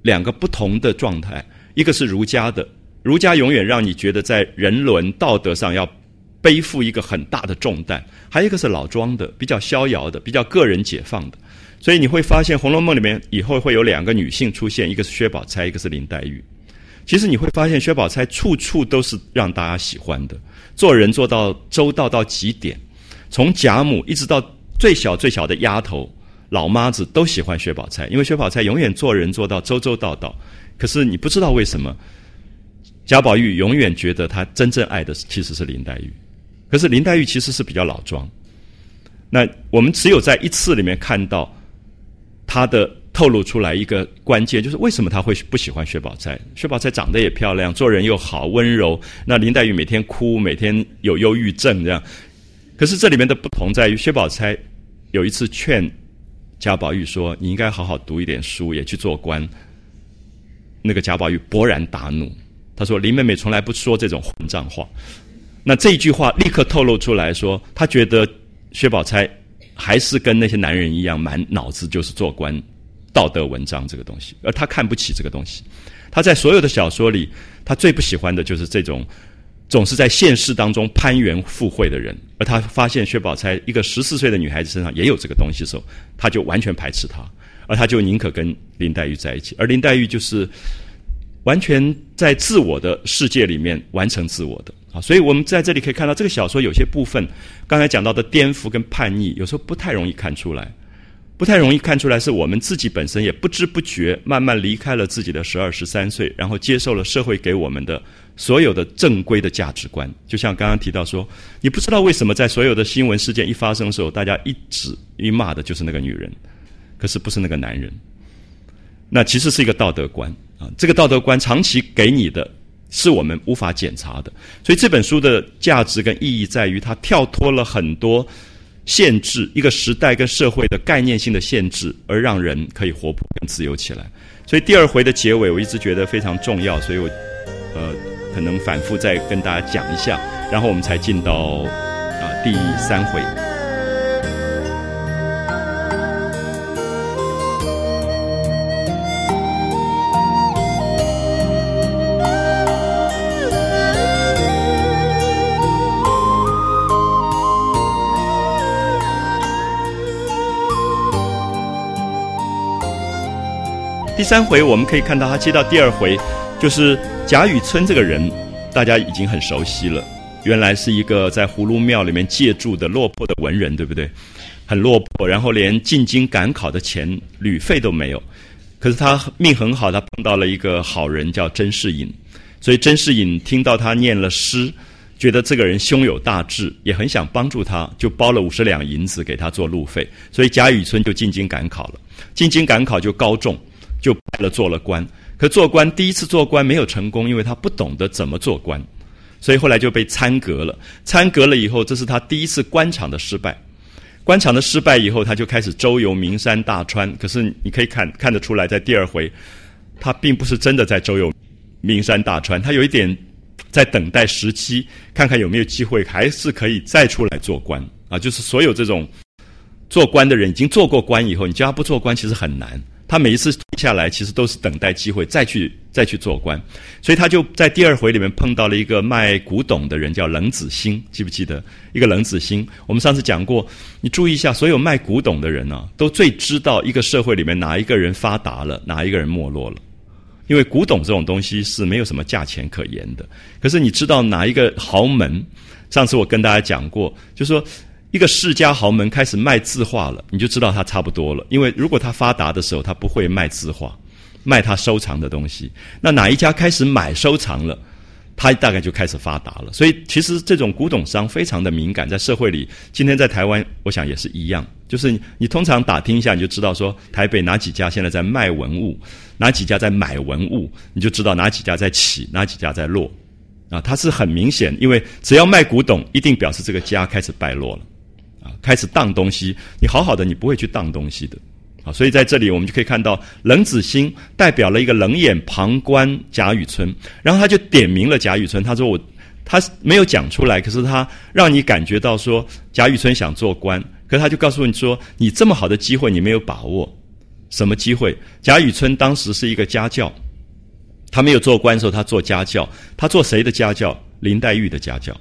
两个不同的状态，一个是儒家的，儒家永远让你觉得在人伦道德上要背负一个很大的重担；还有一个是老庄的，比较逍遥的，比较个人解放的。所以你会发现，《红楼梦》里面以后会有两个女性出现，一个是薛宝钗，一个是林黛玉。其实你会发现，薛宝钗处处都是让大家喜欢的，做人做到周到到极点，从贾母一直到最小最小的丫头老妈子都喜欢薛宝钗，因为薛宝钗永远做人做到周周到到。可是你不知道为什么，贾宝玉永远觉得他真正爱的其实是林黛玉，可是林黛玉其实是比较老庄。那我们只有在一次里面看到他的透露出来一个关键，就是为什么他会不喜欢薛宝钗？薛宝钗长得也漂亮，做人又好，温柔。那林黛玉每天哭，每天有忧郁症这样。可是这里面的不同在于，薛宝钗有一次劝贾宝玉说：“你应该好好读一点书，也去做官。”那个贾宝玉勃然大怒，他说：“林妹妹从来不说这种混账话。”那这一句话立刻透露出来说，他觉得薛宝钗还是跟那些男人一样，满脑子就是做官、道德文章这个东西，而他看不起这个东西。他在所有的小说里，他最不喜欢的就是这种。总是在现实当中攀援附会的人，而他发现薛宝钗一个十四岁的女孩子身上也有这个东西的时候，他就完全排斥她，而他就宁可跟林黛玉在一起。而林黛玉就是完全在自我的世界里面完成自我的啊，所以我们在这里可以看到，这个小说有些部分刚才讲到的颠覆跟叛逆，有时候不太容易看出来。不太容易看出来，是我们自己本身也不知不觉慢慢离开了自己的十二十三岁，然后接受了社会给我们的所有的正规的价值观。就像刚刚提到说，你不知道为什么在所有的新闻事件一发生的时候，大家一指一骂的就是那个女人，可是不是那个男人。那其实是一个道德观啊，这个道德观长期给你的是我们无法检查的。所以这本书的价值跟意义在于，它跳脱了很多。限制一个时代跟社会的概念性的限制，而让人可以活泼跟自由起来。所以第二回的结尾，我一直觉得非常重要，所以我呃可能反复再跟大家讲一下，然后我们才进到啊第三回。第三回我们可以看到，他接到第二回，就是贾雨村这个人，大家已经很熟悉了。原来是一个在葫芦庙里面借住的落魄的文人，对不对？很落魄，然后连进京赶考的钱旅费都没有。可是他命很好，他碰到了一个好人叫甄士隐，所以甄士隐听到他念了诗，觉得这个人胸有大志，也很想帮助他，就包了五十两银子给他做路费。所以贾雨村就进京赶考了。进京赶考就高中。就拜了做了官，可做官第一次做官没有成功，因为他不懂得怎么做官，所以后来就被参革了。参革了以后，这是他第一次官场的失败。官场的失败以后，他就开始周游名山大川。可是你可以看看得出来，在第二回，他并不是真的在周游名山大川，他有一点在等待时机，看看有没有机会，还是可以再出来做官啊。就是所有这种做官的人，已经做过官以后，你叫他不做官，其实很难。他每一次下来，其实都是等待机会再去再去做官，所以他就在第二回里面碰到了一个卖古董的人，叫冷子兴，记不记得？一个冷子兴，我们上次讲过，你注意一下，所有卖古董的人呢，都最知道一个社会里面哪一个人发达了，哪一个人没落了，因为古董这种东西是没有什么价钱可言的。可是你知道哪一个豪门？上次我跟大家讲过，就说。一个世家豪门开始卖字画了，你就知道他差不多了。因为如果他发达的时候，他不会卖字画，卖他收藏的东西。那哪一家开始买收藏了，他大概就开始发达了。所以其实这种古董商非常的敏感，在社会里，今天在台湾，我想也是一样。就是你通常打听一下，你就知道说台北哪几家现在在卖文物，哪几家在买文物，你就知道哪几家在起，哪几家在落。啊，它是很明显，因为只要卖古董，一定表示这个家开始败落了。啊开始当东西，你好好的，你不会去当东西的，啊，所以在这里我们就可以看到，冷子兴代表了一个冷眼旁观贾雨村，然后他就点名了贾雨村，他说我他没有讲出来，可是他让你感觉到说贾雨村想做官，可是他就告诉你说，你这么好的机会你没有把握，什么机会？贾雨村当时是一个家教，他没有做官的时候，他做家教，他做谁的家教？林黛玉的家教，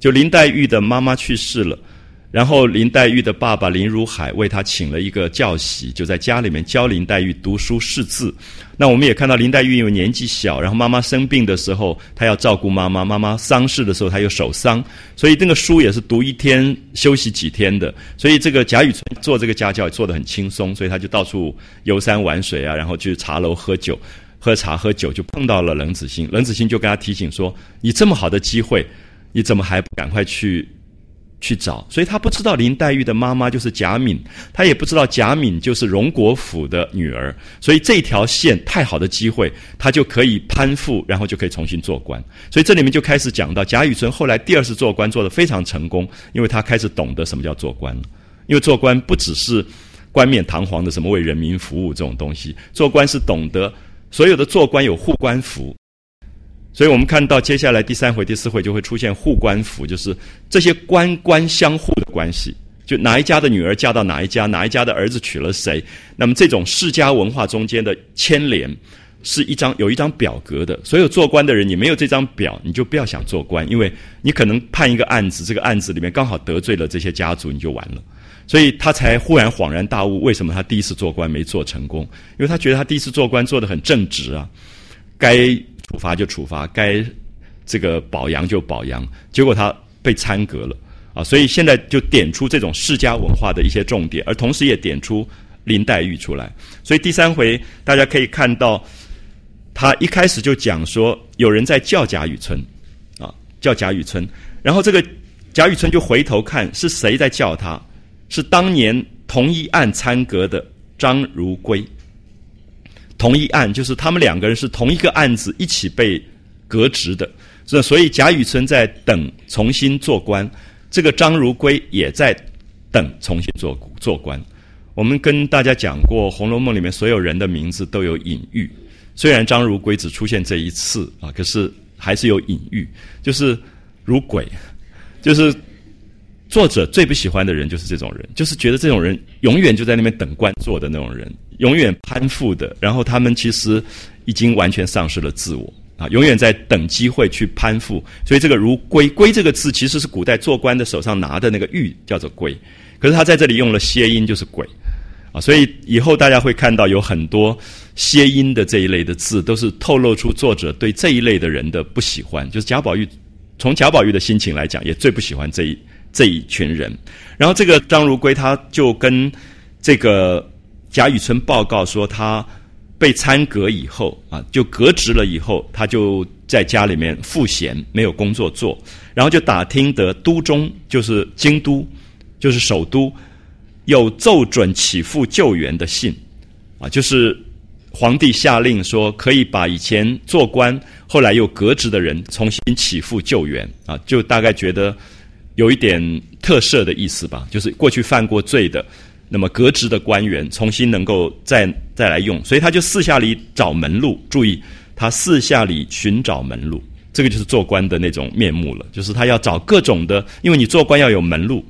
就林黛玉的妈妈去世了。然后林黛玉的爸爸林如海为她请了一个教习，就在家里面教林黛玉读书识字。那我们也看到林黛玉因为年纪小，然后妈妈生病的时候，她要照顾妈妈；妈妈丧事的时候，她又守丧，所以那个书也是读一天休息几天的。所以这个贾雨村做这个家教做得很轻松，所以他就到处游山玩水啊，然后去茶楼喝酒，喝茶喝酒就碰到了冷子兴。冷子兴就跟他提醒说：“你这么好的机会，你怎么还不赶快去？”去找，所以他不知道林黛玉的妈妈就是贾敏，他也不知道贾敏就是荣国府的女儿，所以这条线太好的机会，他就可以攀附，然后就可以重新做官。所以这里面就开始讲到贾雨村后来第二次做官做得非常成功，因为他开始懂得什么叫做官了。因为做官不只是冠冕堂皇的什么为人民服务这种东西，做官是懂得所有的做官有护官符。所以我们看到接下来第三回、第四回就会出现护官符，就是这些官官相护的关系。就哪一家的女儿嫁到哪一家，哪一家的儿子娶了谁，那么这种世家文化中间的牵连，是一张有一张表格的。所有做官的人，你没有这张表，你就不要想做官，因为你可能判一个案子，这个案子里面刚好得罪了这些家族，你就完了。所以他才忽然恍然大悟，为什么他第一次做官没做成功？因为他觉得他第一次做官做得很正直啊，该。处罚就处罚，该这个保阳就保阳，结果他被参革了啊！所以现在就点出这种世家文化的一些重点，而同时也点出林黛玉出来。所以第三回大家可以看到，他一开始就讲说有人在叫贾雨村啊，叫贾雨村，然后这个贾雨村就回头看是谁在叫他，是当年同一案参革的张如圭。同一案就是他们两个人是同一个案子一起被革职的，所所以贾雨村在等重新做官，这个张如圭也在等重新做做官。我们跟大家讲过，《红楼梦》里面所有人的名字都有隐喻，虽然张如圭只出现这一次啊，可是还是有隐喻，就是如鬼，就是。作者最不喜欢的人就是这种人，就是觉得这种人永远就在那边等官做的那种人，永远攀附的。然后他们其实已经完全丧失了自我啊，永远在等机会去攀附。所以这个“如龟”“龟”这个字其实是古代做官的手上拿的那个玉，叫做“龟”。可是他在这里用了谐音，就是“鬼”啊。所以以后大家会看到有很多谐音的这一类的字，都是透露出作者对这一类的人的不喜欢。就是贾宝玉，从贾宝玉的心情来讲，也最不喜欢这一。这一群人，然后这个张如圭他就跟这个贾雨村报告说，他被参革以后啊，就革职了以后，他就在家里面赋闲，没有工作做，然后就打听得都中就是京都，就是首都有奏准起复救援的信。啊，就是皇帝下令说可以把以前做官后来又革职的人重新起复救援。啊，就大概觉得。有一点特赦的意思吧，就是过去犯过罪的，那么革职的官员重新能够再再来用，所以他就四下里找门路。注意，他四下里寻找门路，这个就是做官的那种面目了。就是他要找各种的，因为你做官要有门路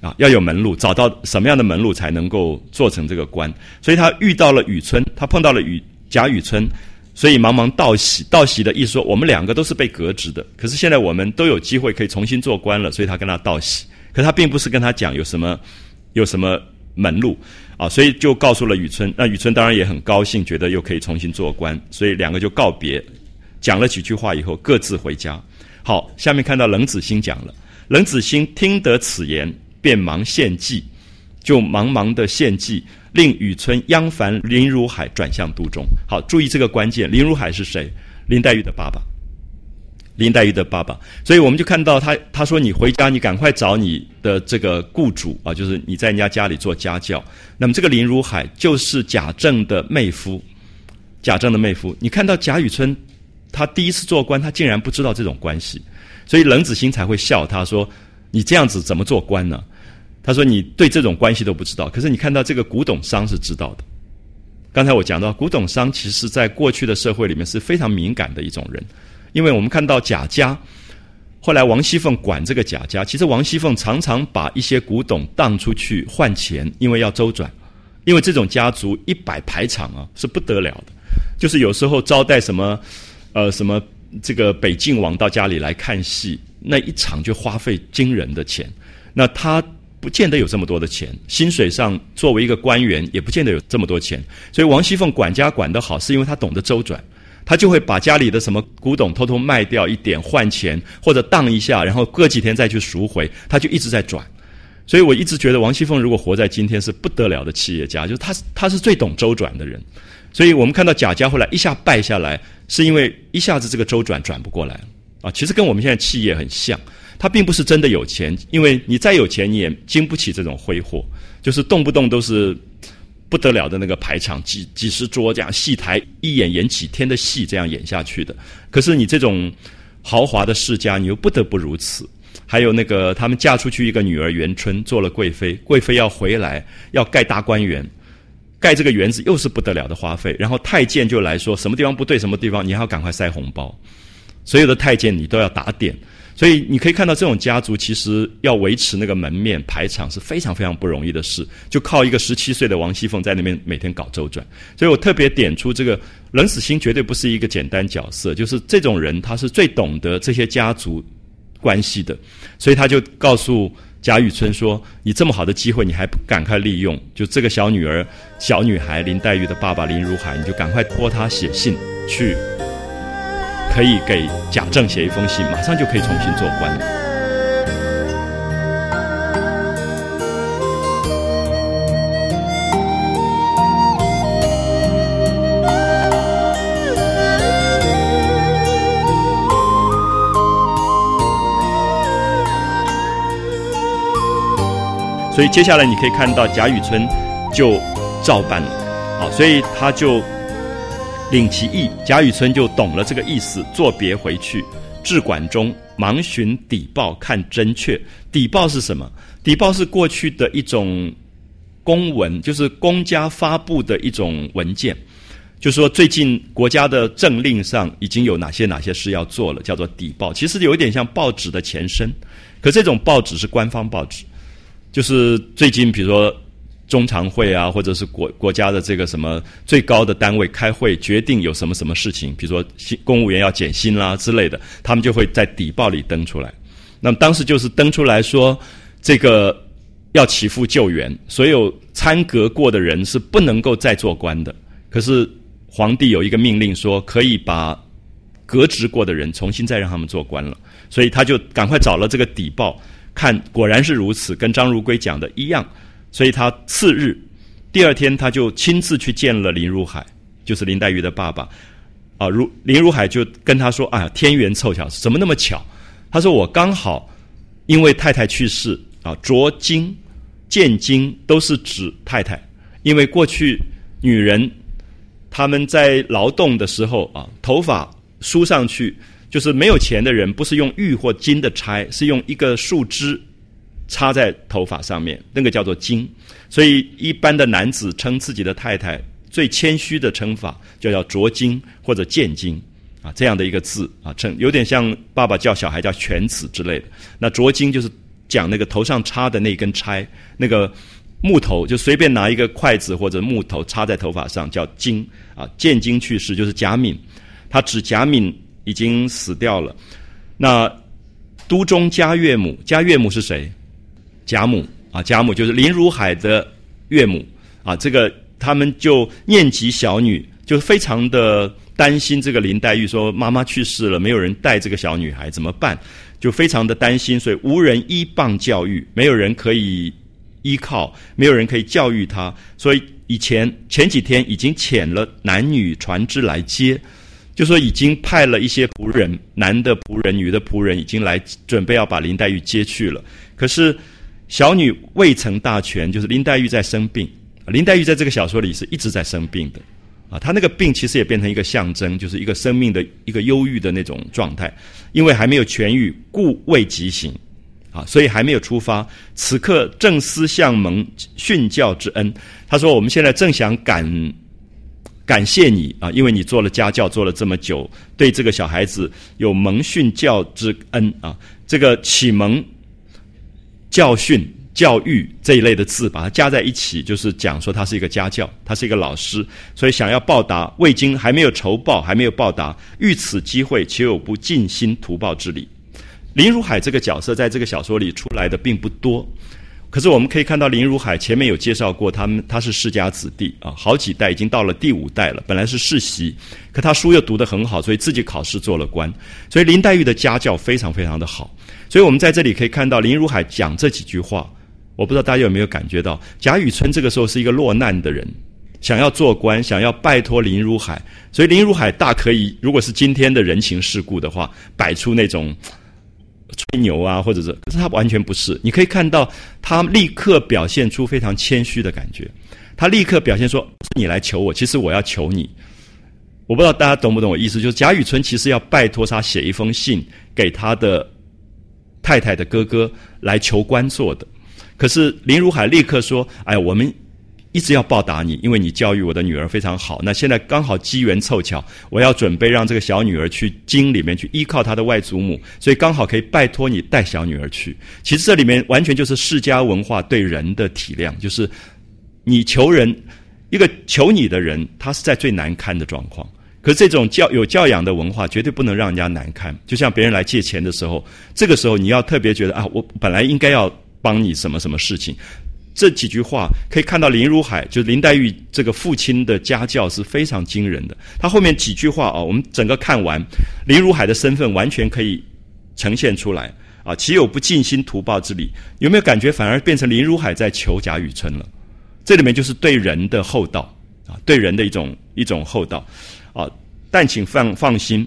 啊，要有门路，找到什么样的门路才能够做成这个官。所以他遇到了雨村，他碰到了雨贾雨村。所以茫茫道喜，道喜的意思说，我们两个都是被革职的，可是现在我们都有机会可以重新做官了，所以他跟他道喜。可他并不是跟他讲有什么有什么门路啊，所以就告诉了雨村。那雨村当然也很高兴，觉得又可以重新做官，所以两个就告别，讲了几句话以后各自回家。好，下面看到冷子兴讲了，冷子兴听得此言，便忙献计，就忙忙的献计。令雨村央烦林如海转向都中。好，注意这个关键。林如海是谁？林黛玉的爸爸。林黛玉的爸爸。所以我们就看到他，他说：“你回家，你赶快找你的这个雇主啊，就是你在人家家里做家教。”那么这个林如海就是贾政的妹夫。贾政的妹夫，你看到贾雨村，他第一次做官，他竟然不知道这种关系，所以冷子兴才会笑他说：“你这样子怎么做官呢？”他说：“你对这种关系都不知道，可是你看到这个古董商是知道的。刚才我讲到，古董商其实在过去的社会里面是非常敏感的一种人，因为我们看到贾家，后来王熙凤管这个贾家，其实王熙凤常常把一些古董当出去换钱，因为要周转。因为这种家族一摆排场啊，是不得了的，就是有时候招待什么，呃，什么这个北晋王到家里来看戏，那一场就花费惊人的钱。那他。”不见得有这么多的钱，薪水上作为一个官员也不见得有这么多钱，所以王熙凤管家管得好，是因为她懂得周转，她就会把家里的什么古董偷偷卖掉一点换钱，或者当一下，然后过几天再去赎回，她就一直在转。所以我一直觉得王熙凤如果活在今天是不得了的企业家，就是她她是最懂周转的人。所以我们看到贾家后来一下败下来，是因为一下子这个周转转不过来啊。其实跟我们现在企业很像。他并不是真的有钱，因为你再有钱，你也经不起这种挥霍，就是动不动都是不得了的那个排场，几几十桌这样戏台，一演演几天的戏这样演下去的。可是你这种豪华的世家，你又不得不如此。还有那个，他们嫁出去一个女儿元春，做了贵妃，贵妃要回来，要盖大观园，盖这个园子又是不得了的花费。然后太监就来说，什么地方不对，什么地方你还要赶快塞红包。所有的太监你都要打点，所以你可以看到这种家族其实要维持那个门面排场是非常非常不容易的事，就靠一个十七岁的王熙凤在那边每天搞周转。所以我特别点出这个冷死心绝对不是一个简单角色，就是这种人他是最懂得这些家族关系的，所以他就告诉贾雨村说：“你这么好的机会，你还不赶快利用？就这个小女儿、小女孩林黛玉的爸爸林如海，你就赶快托他写信去。”可以给贾政写一封信，马上就可以重新做官。所以接下来你可以看到贾雨村就照办了，啊，所以他就。领其意，贾雨村就懂了这个意思，作别回去，至馆中，忙寻底报看真确。底报是什么？底报是过去的一种公文，就是公家发布的一种文件，就说最近国家的政令上已经有哪些哪些事要做了，叫做底报。其实有一点像报纸的前身，可这种报纸是官方报纸，就是最近比如说。中常会啊，或者是国国家的这个什么最高的单位开会决定有什么什么事情，比如说薪公务员要减薪啦之类的，他们就会在底报里登出来。那么当时就是登出来说，这个要起复救援，所有参革过的人是不能够再做官的。可是皇帝有一个命令说，可以把革职过的人重新再让他们做官了，所以他就赶快找了这个底报，看果然是如此，跟张如圭讲的一样。所以他次日，第二天他就亲自去见了林如海，就是林黛玉的爸爸。啊，如林如海就跟他说：“啊，天缘凑巧，怎么那么巧？”他说：“我刚好因为太太去世啊，着金、见金都是指太太，因为过去女人他们在劳动的时候啊，头发梳上去，就是没有钱的人不是用玉或金的钗，是用一个树枝。”插在头发上面，那个叫做巾。所以一般的男子称自己的太太最谦虚的称法，就叫着巾或者见巾啊，这样的一个字啊，称有点像爸爸叫小孩叫犬子之类的。那着巾就是讲那个头上插的那根钗，那个木头就随便拿一个筷子或者木头插在头发上叫巾啊。见巾去世就是贾敏，他指贾敏已经死掉了。那都中家岳母，家岳母是谁？贾母啊，贾母就是林如海的岳母啊。这个他们就念及小女，就非常的担心这个林黛玉，说妈妈去世了，没有人带这个小女孩怎么办？就非常的担心，所以无人依傍教育，没有人可以依靠，没有人可以教育她。所以以前前几天已经遣了男女船只来接，就说已经派了一些仆人，男的仆人、女的仆人已经来准备要把林黛玉接去了。可是。小女未曾大全，就是林黛玉在生病。林黛玉在这个小说里是一直在生病的，啊，她那个病其实也变成一个象征，就是一个生命的一个忧郁的那种状态。因为还没有痊愈，故未即行，啊，所以还没有出发。此刻正思向蒙训教之恩，他说：“我们现在正想感感谢你啊，因为你做了家教做了这么久，对这个小孩子有蒙训教之恩啊，这个启蒙。”教训、教育这一类的字，把它加在一起，就是讲说他是一个家教，他是一个老师，所以想要报答，未经还没有酬报，还没有报答，遇此机会，岂有不尽心图报之理。林如海这个角色在这个小说里出来的并不多，可是我们可以看到林如海前面有介绍过，他们他是世家子弟啊，好几代已经到了第五代了，本来是世袭，可他书又读得很好，所以自己考试做了官，所以林黛玉的家教非常非常的好。所以我们在这里可以看到林如海讲这几句话，我不知道大家有没有感觉到，贾雨村这个时候是一个落难的人，想要做官，想要拜托林如海，所以林如海大可以，如果是今天的人情世故的话，摆出那种吹牛啊，或者是，可是他完全不是。你可以看到，他立刻表现出非常谦虚的感觉。他立刻表现说：“你来求我，其实我要求你。”我不知道大家懂不懂我意思，就是贾雨村其实要拜托他写一封信给他的太太的哥哥来求官做的。可是林如海立刻说：“哎，我们。”一直要报答你，因为你教育我的女儿非常好。那现在刚好机缘凑巧，我要准备让这个小女儿去京里面去依靠她的外祖母，所以刚好可以拜托你带小女儿去。其实这里面完全就是世家文化对人的体谅，就是你求人，一个求你的人，他是在最难堪的状况。可是这种教有教养的文化，绝对不能让人家难堪。就像别人来借钱的时候，这个时候你要特别觉得啊，我本来应该要帮你什么什么事情。这几句话可以看到林如海，就是林黛玉这个父亲的家教是非常惊人的。他后面几句话啊，我们整个看完，林如海的身份完全可以呈现出来啊。岂有不尽心图报之理？有没有感觉反而变成林如海在求贾雨村了？这里面就是对人的厚道啊，对人的一种一种厚道啊。但请放放心，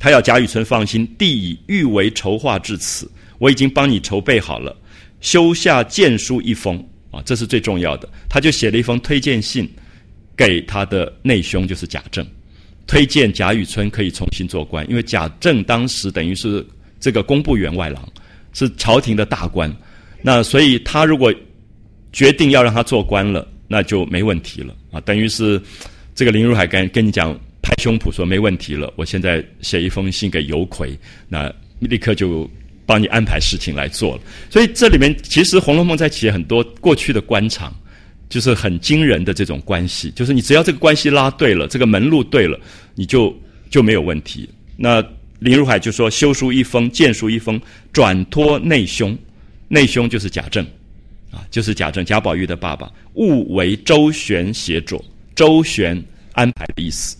他要贾雨村放心，弟已欲为筹划至此，我已经帮你筹备好了。修下荐书一封啊，这是最重要的。他就写了一封推荐信给他的内兄，就是贾政，推荐贾雨村可以重新做官。因为贾政当时等于是这个工部员外郎，是朝廷的大官，那所以他如果决定要让他做官了，那就没问题了啊。等于是这个林如海跟跟你讲，拍胸脯说没问题了。我现在写一封信给尤奎，那立刻就。帮你安排事情来做了，所以这里面其实《红楼梦》在写很多过去的官场，就是很惊人的这种关系，就是你只要这个关系拉对了，这个门路对了，你就就没有问题。那林如海就说：“修书一封，荐书一封，转托内兄，内兄就是贾政，啊，就是贾政，贾宝玉的爸爸，务为周旋协佐，周旋安排的意思。”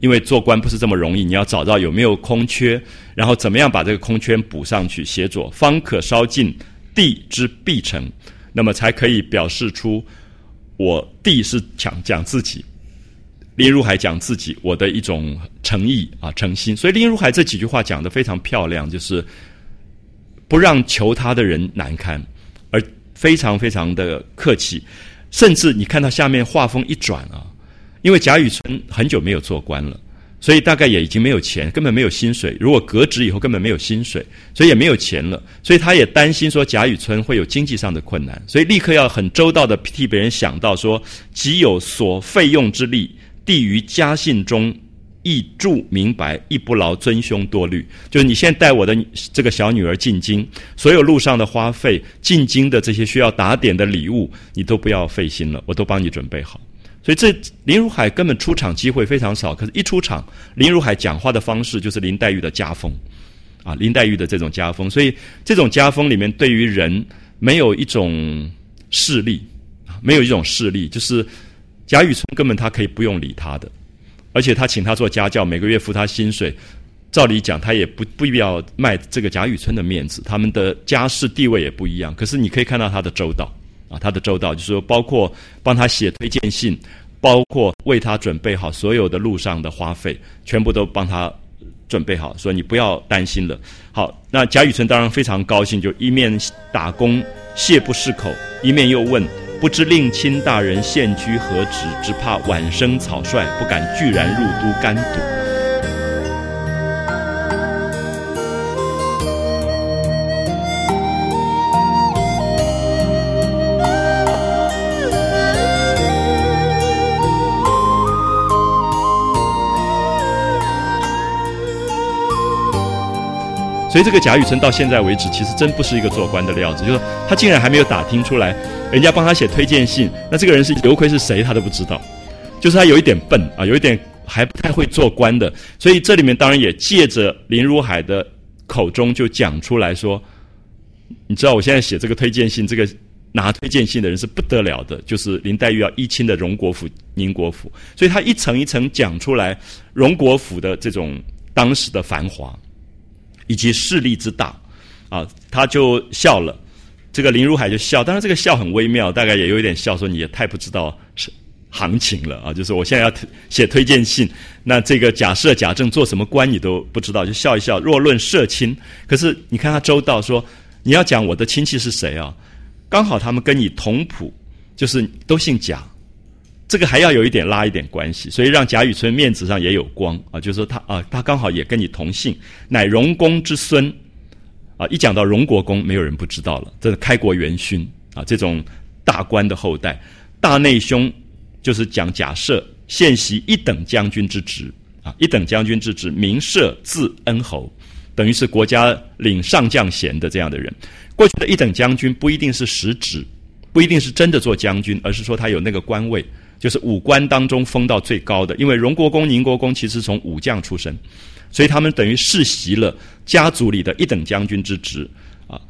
因为做官不是这么容易，你要找到有没有空缺，然后怎么样把这个空缺补上去，协作方可稍尽地之必成，那么才可以表示出我地是讲讲自己，林如海讲自己我的一种诚意啊诚心，所以林如海这几句话讲的非常漂亮，就是不让求他的人难堪，而非常非常的客气，甚至你看到下面话锋一转啊。因为贾雨村很久没有做官了，所以大概也已经没有钱，根本没有薪水。如果革职以后根本没有薪水，所以也没有钱了。所以他也担心说贾雨村会有经济上的困难，所以立刻要很周到的替别人想到说，即有所费用之力，递于家信中，亦注明白，亦不劳尊兄多虑。就是你现在带我的这个小女儿进京，所有路上的花费，进京的这些需要打点的礼物，你都不要费心了，我都帮你准备好。所以这林如海根本出场机会非常少，可是一出场，林如海讲话的方式就是林黛玉的家风，啊，林黛玉的这种家风。所以这种家风里面，对于人没有一种势力，没有一种势力，就是贾雨村根本他可以不用理他的，而且他请他做家教，每个月付他薪水，照理讲他也不不必要卖这个贾雨村的面子，他们的家世地位也不一样。可是你可以看到他的周到。啊，他的周到就是说，包括帮他写推荐信，包括为他准备好所有的路上的花费，全部都帮他准备好，说你不要担心了。好，那贾雨村当然非常高兴，就一面打工谢不释口，一面又问：不知令亲大人现居何职？只怕晚生草率，不敢拒然入都干堵。所以这个贾雨村到现在为止，其实真不是一个做官的料子。就是他竟然还没有打听出来，人家帮他写推荐信，那这个人是刘奎是谁，他都不知道。就是他有一点笨啊，有一点还不太会做官的。所以这里面当然也借着林如海的口中就讲出来说：“你知道我现在写这个推荐信，这个拿推荐信的人是不得了的，就是林黛玉要一亲的荣国府、宁国府。”所以他一层一层讲出来荣国府的这种当时的繁华。以及势力之大，啊，他就笑了。这个林如海就笑，当然这个笑很微妙，大概也有一点笑，说你也太不知道是行情了啊！就是我现在要写推荐信，那这个假设贾政做什么官你都不知道，就笑一笑。若论社亲，可是你看他周到说，你要讲我的亲戚是谁啊？刚好他们跟你同谱，就是都姓贾，这个还要有一点拉一点关系，所以让贾雨村面子上也有光啊！就是说他啊，他刚好也跟你同姓，乃荣公之孙啊！一讲到荣国公，没有人不知道了，这是开国元勋啊，这种大官的后代，大内兄。就是讲假设现袭一等将军之职啊，一等将军之职，名社字恩侯，等于是国家领上将衔的这样的人。过去的一等将军不一定是实职，不一定是真的做将军，而是说他有那个官位，就是武官当中封到最高的。因为荣国公、宁国公其实从武将出身，所以他们等于世袭了家族里的一等将军之职啊。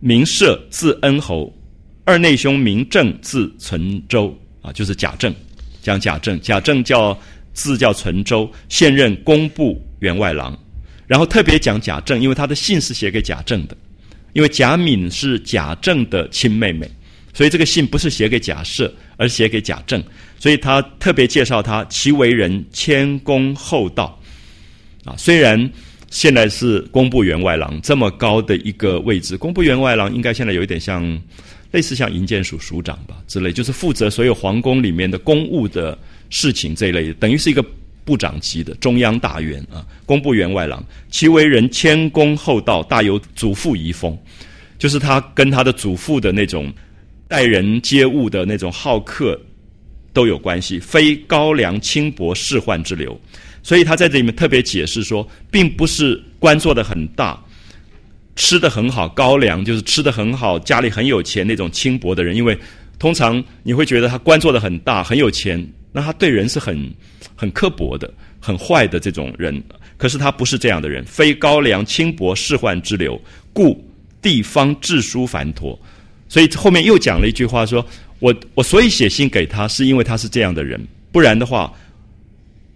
名社字恩侯，二内兄名正字存周。啊，就是贾政，讲贾政，贾政叫字叫存周，现任工部员外郎。然后特别讲贾政，因为他的信是写给贾政的，因为贾敏是贾政的亲妹妹，所以这个信不是写给贾赦，而写给贾政。所以他特别介绍他，其为人谦恭厚道。啊，虽然现在是工部员外郎这么高的一个位置，工部员外郎应该现在有一点像。类似像营建署署长吧之类，就是负责所有皇宫里面的公务的事情这一类，等于是一个部长级的中央大员啊，工部员外郎。其为人谦恭厚道，大有祖父遗风，就是他跟他的祖父的那种待人接物的那种好客都有关系，非高粱轻薄仕宦之流。所以他在这里面特别解释说，并不是官做的很大。吃的很好，高粱就是吃的很好，家里很有钱那种轻薄的人，因为通常你会觉得他官做的很大，很有钱，那他对人是很很刻薄的，很坏的这种人。可是他不是这样的人，非高粱轻薄仕宦之流，故地方治书繁妥。所以后面又讲了一句话，说我我所以写信给他，是因为他是这样的人，不然的话，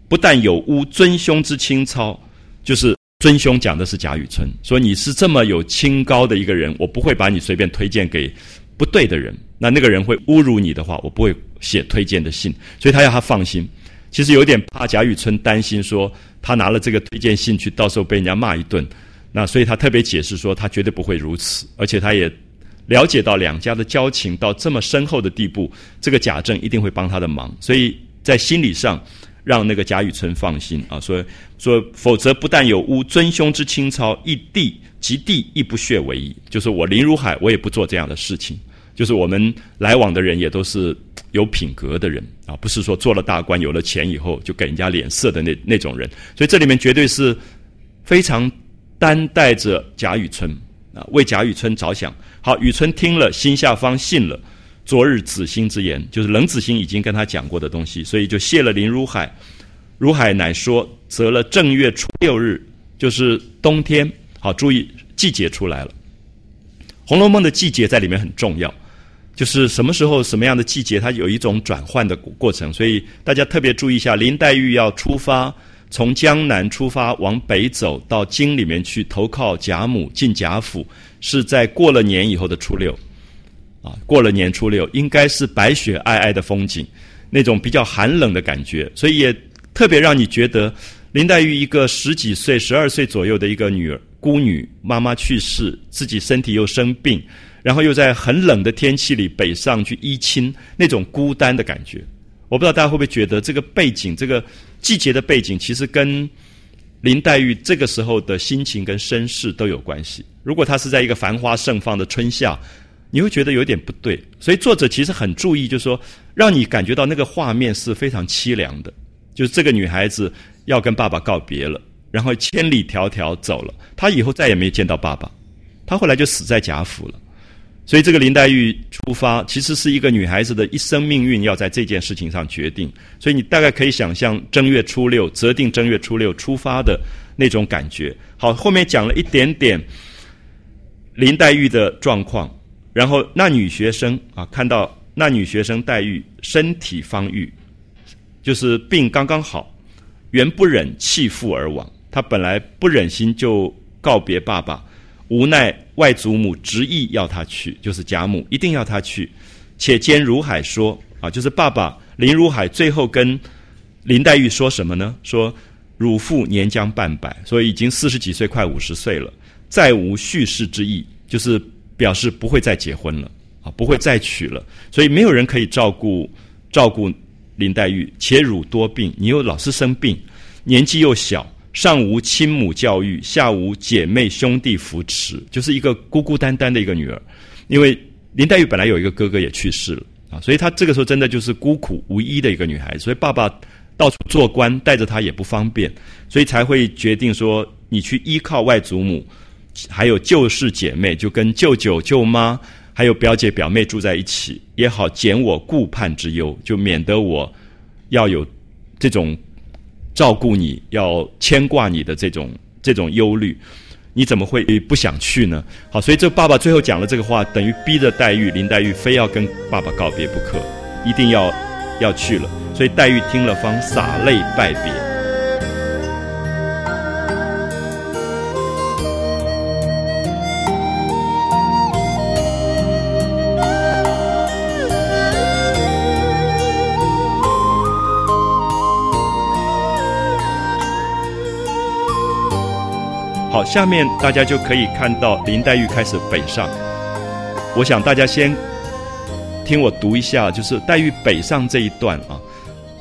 不但有污尊兄之清操，就是。尊兄讲的是贾雨村，说你是这么有清高的一个人，我不会把你随便推荐给不对的人。那那个人会侮辱你的话，我不会写推荐的信。所以他要他放心。其实有点怕贾雨村担心说他拿了这个推荐信去，到时候被人家骂一顿。那所以他特别解释说，他绝对不会如此，而且他也了解到两家的交情到这么深厚的地步，这个贾政一定会帮他的忙。所以在心理上。让那个贾雨村放心啊，说说，否则不但有污尊兄之清操，一地及地亦不屑为矣。就是我林如海，我也不做这样的事情。就是我们来往的人也都是有品格的人啊，不是说做了大官有了钱以后就给人家脸色的那那种人。所以这里面绝对是非常担待着贾雨村啊，为贾雨村着想。好，雨村听了，心下方信了。昨日子兴之言，就是冷子兴已经跟他讲过的东西，所以就谢了林如海。如海乃说：“择了正月初六日，就是冬天。好，注意季节出来了。《红楼梦》的季节在里面很重要，就是什么时候、什么样的季节，它有一种转换的过程。所以大家特别注意一下，林黛玉要出发，从江南出发往北走到京里面去投靠贾母，进贾府，是在过了年以后的初六。”啊，过了年初六，应该是白雪皑皑的风景，那种比较寒冷的感觉，所以也特别让你觉得林黛玉一个十几岁、十二岁左右的一个女儿孤女，妈妈去世，自己身体又生病，然后又在很冷的天气里北上去依亲，那种孤单的感觉。我不知道大家会不会觉得这个背景，这个季节的背景，其实跟林黛玉这个时候的心情跟身世都有关系。如果她是在一个繁花盛放的春夏。你会觉得有点不对，所以作者其实很注意，就是说让你感觉到那个画面是非常凄凉的，就是这个女孩子要跟爸爸告别了，然后千里迢迢走了，她以后再也没见到爸爸，她后来就死在贾府了。所以这个林黛玉出发，其实是一个女孩子的一生命运要在这件事情上决定。所以你大概可以想象正月初六择定正月初六出发的那种感觉。好，后面讲了一点点林黛玉的状况。然后那女学生啊，看到那女学生黛玉身体方愈，就是病刚刚好，原不忍弃父而往。她本来不忍心就告别爸爸，无奈外祖母执意要她去，就是贾母一定要她去。且兼如海说啊，就是爸爸林如海最后跟林黛玉说什么呢？说汝父年将半百，所以已经四十几岁，快五十岁了，再无续世之意，就是表示不会再结婚了啊，不会再娶了，所以没有人可以照顾照顾林黛玉，且汝多病，你又老是生病，年纪又小。上无亲母教育，下无姐妹兄弟扶持，就是一个孤孤单单的一个女儿。因为林黛玉本来有一个哥哥也去世了啊，所以她这个时候真的就是孤苦无依的一个女孩。所以爸爸到处做官，带着她也不方便，所以才会决定说，你去依靠外祖母，还有旧世姐妹，就跟舅舅舅妈还有表姐表妹住在一起，也好减我顾盼之忧，就免得我要有这种。照顾你要牵挂你的这种这种忧虑，你怎么会不想去呢？好，所以这爸爸最后讲了这个话，等于逼着黛玉林黛玉非要跟爸爸告别不可，一定要要去了。所以黛玉听了方洒泪拜别。好，下面大家就可以看到林黛玉开始北上。我想大家先听我读一下，就是黛玉北上这一段啊，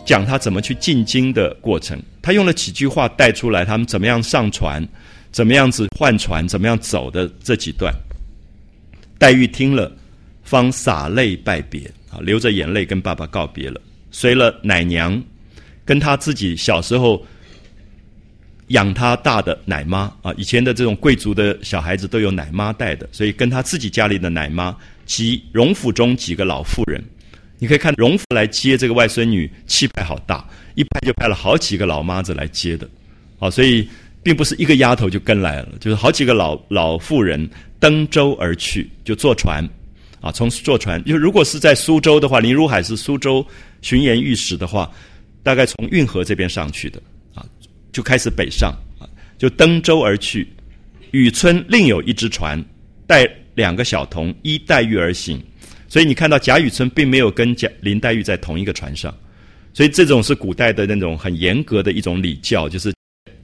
讲她怎么去进京的过程。她用了几句话带出来，他们怎么样上船，怎么样子换船，怎么样走的这几段。黛玉听了，方洒泪拜别啊，流着眼泪跟爸爸告别了。随了奶娘，跟她自己小时候。养他大的奶妈啊，以前的这种贵族的小孩子都有奶妈带的，所以跟他自己家里的奶妈及荣府中几个老妇人，你可以看荣府来接这个外孙女，气派好大，一派就派了好几个老妈子来接的，啊，所以并不是一个丫头就跟来了，就是好几个老老妇人登舟而去，就坐船，啊，从坐船，就如果是在苏州的话，林如海是苏州巡盐御史的话，大概从运河这边上去的。就开始北上啊，就登舟而去。雨村另有一只船，带两个小童依黛玉而行。所以你看到贾雨村并没有跟贾林黛玉在同一个船上，所以这种是古代的那种很严格的一种礼教，就是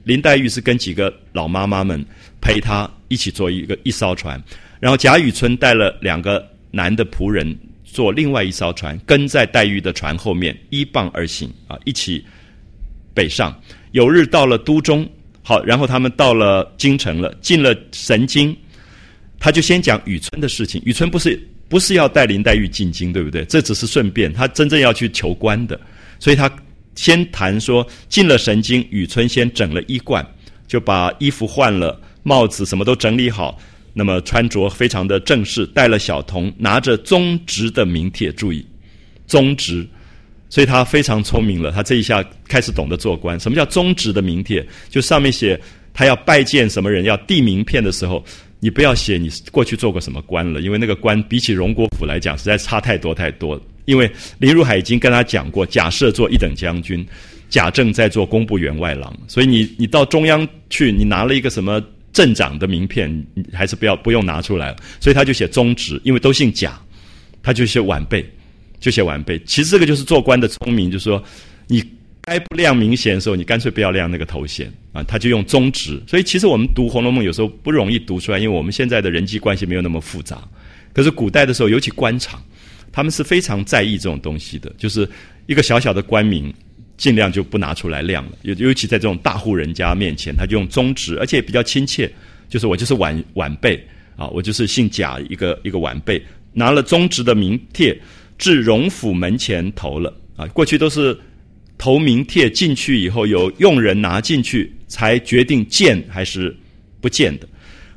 林黛玉是跟几个老妈妈们陪她一起坐一个一艘船，然后贾雨村带了两个男的仆人坐另外一艘船，跟在黛玉的船后面依傍而行啊，一起北上。有日到了都中，好，然后他们到了京城了，进了神经，他就先讲雨村的事情。雨村不是不是要带林黛玉进京，对不对？这只是顺便，他真正要去求官的，所以他先谈说进了神经，雨村先整了衣冠，就把衣服换了，帽子什么都整理好，那么穿着非常的正式，带了小童，拿着宗直的名帖，注意宗直。所以他非常聪明了，他这一下开始懂得做官。什么叫宗旨的名帖？就上面写他要拜见什么人，要递名片的时候，你不要写你过去做过什么官了，因为那个官比起荣国府来讲，实在差太多太多。因为林如海已经跟他讲过，假设做一等将军，贾政在做工部员外郎，所以你你到中央去，你拿了一个什么镇长的名片，你还是不要不用拿出来了。所以他就写宗旨，因为都姓贾，他就写晚辈。就写晚辈，其实这个就是做官的聪明，就是说，你该不亮明衔的时候，你干脆不要亮那个头衔啊，他就用宗旨。所以其实我们读《红楼梦》有时候不容易读出来，因为我们现在的人际关系没有那么复杂。可是古代的时候，尤其官场，他们是非常在意这种东西的，就是一个小小的官名，尽量就不拿出来亮了。尤尤其在这种大户人家面前，他就用宗旨，而且比较亲切，就是我就是晚晚辈啊，我就是姓贾一个一个晚辈，拿了宗旨的名帖。至荣府门前投了啊！过去都是投名帖进去以后，有佣人拿进去，才决定见还是不见的。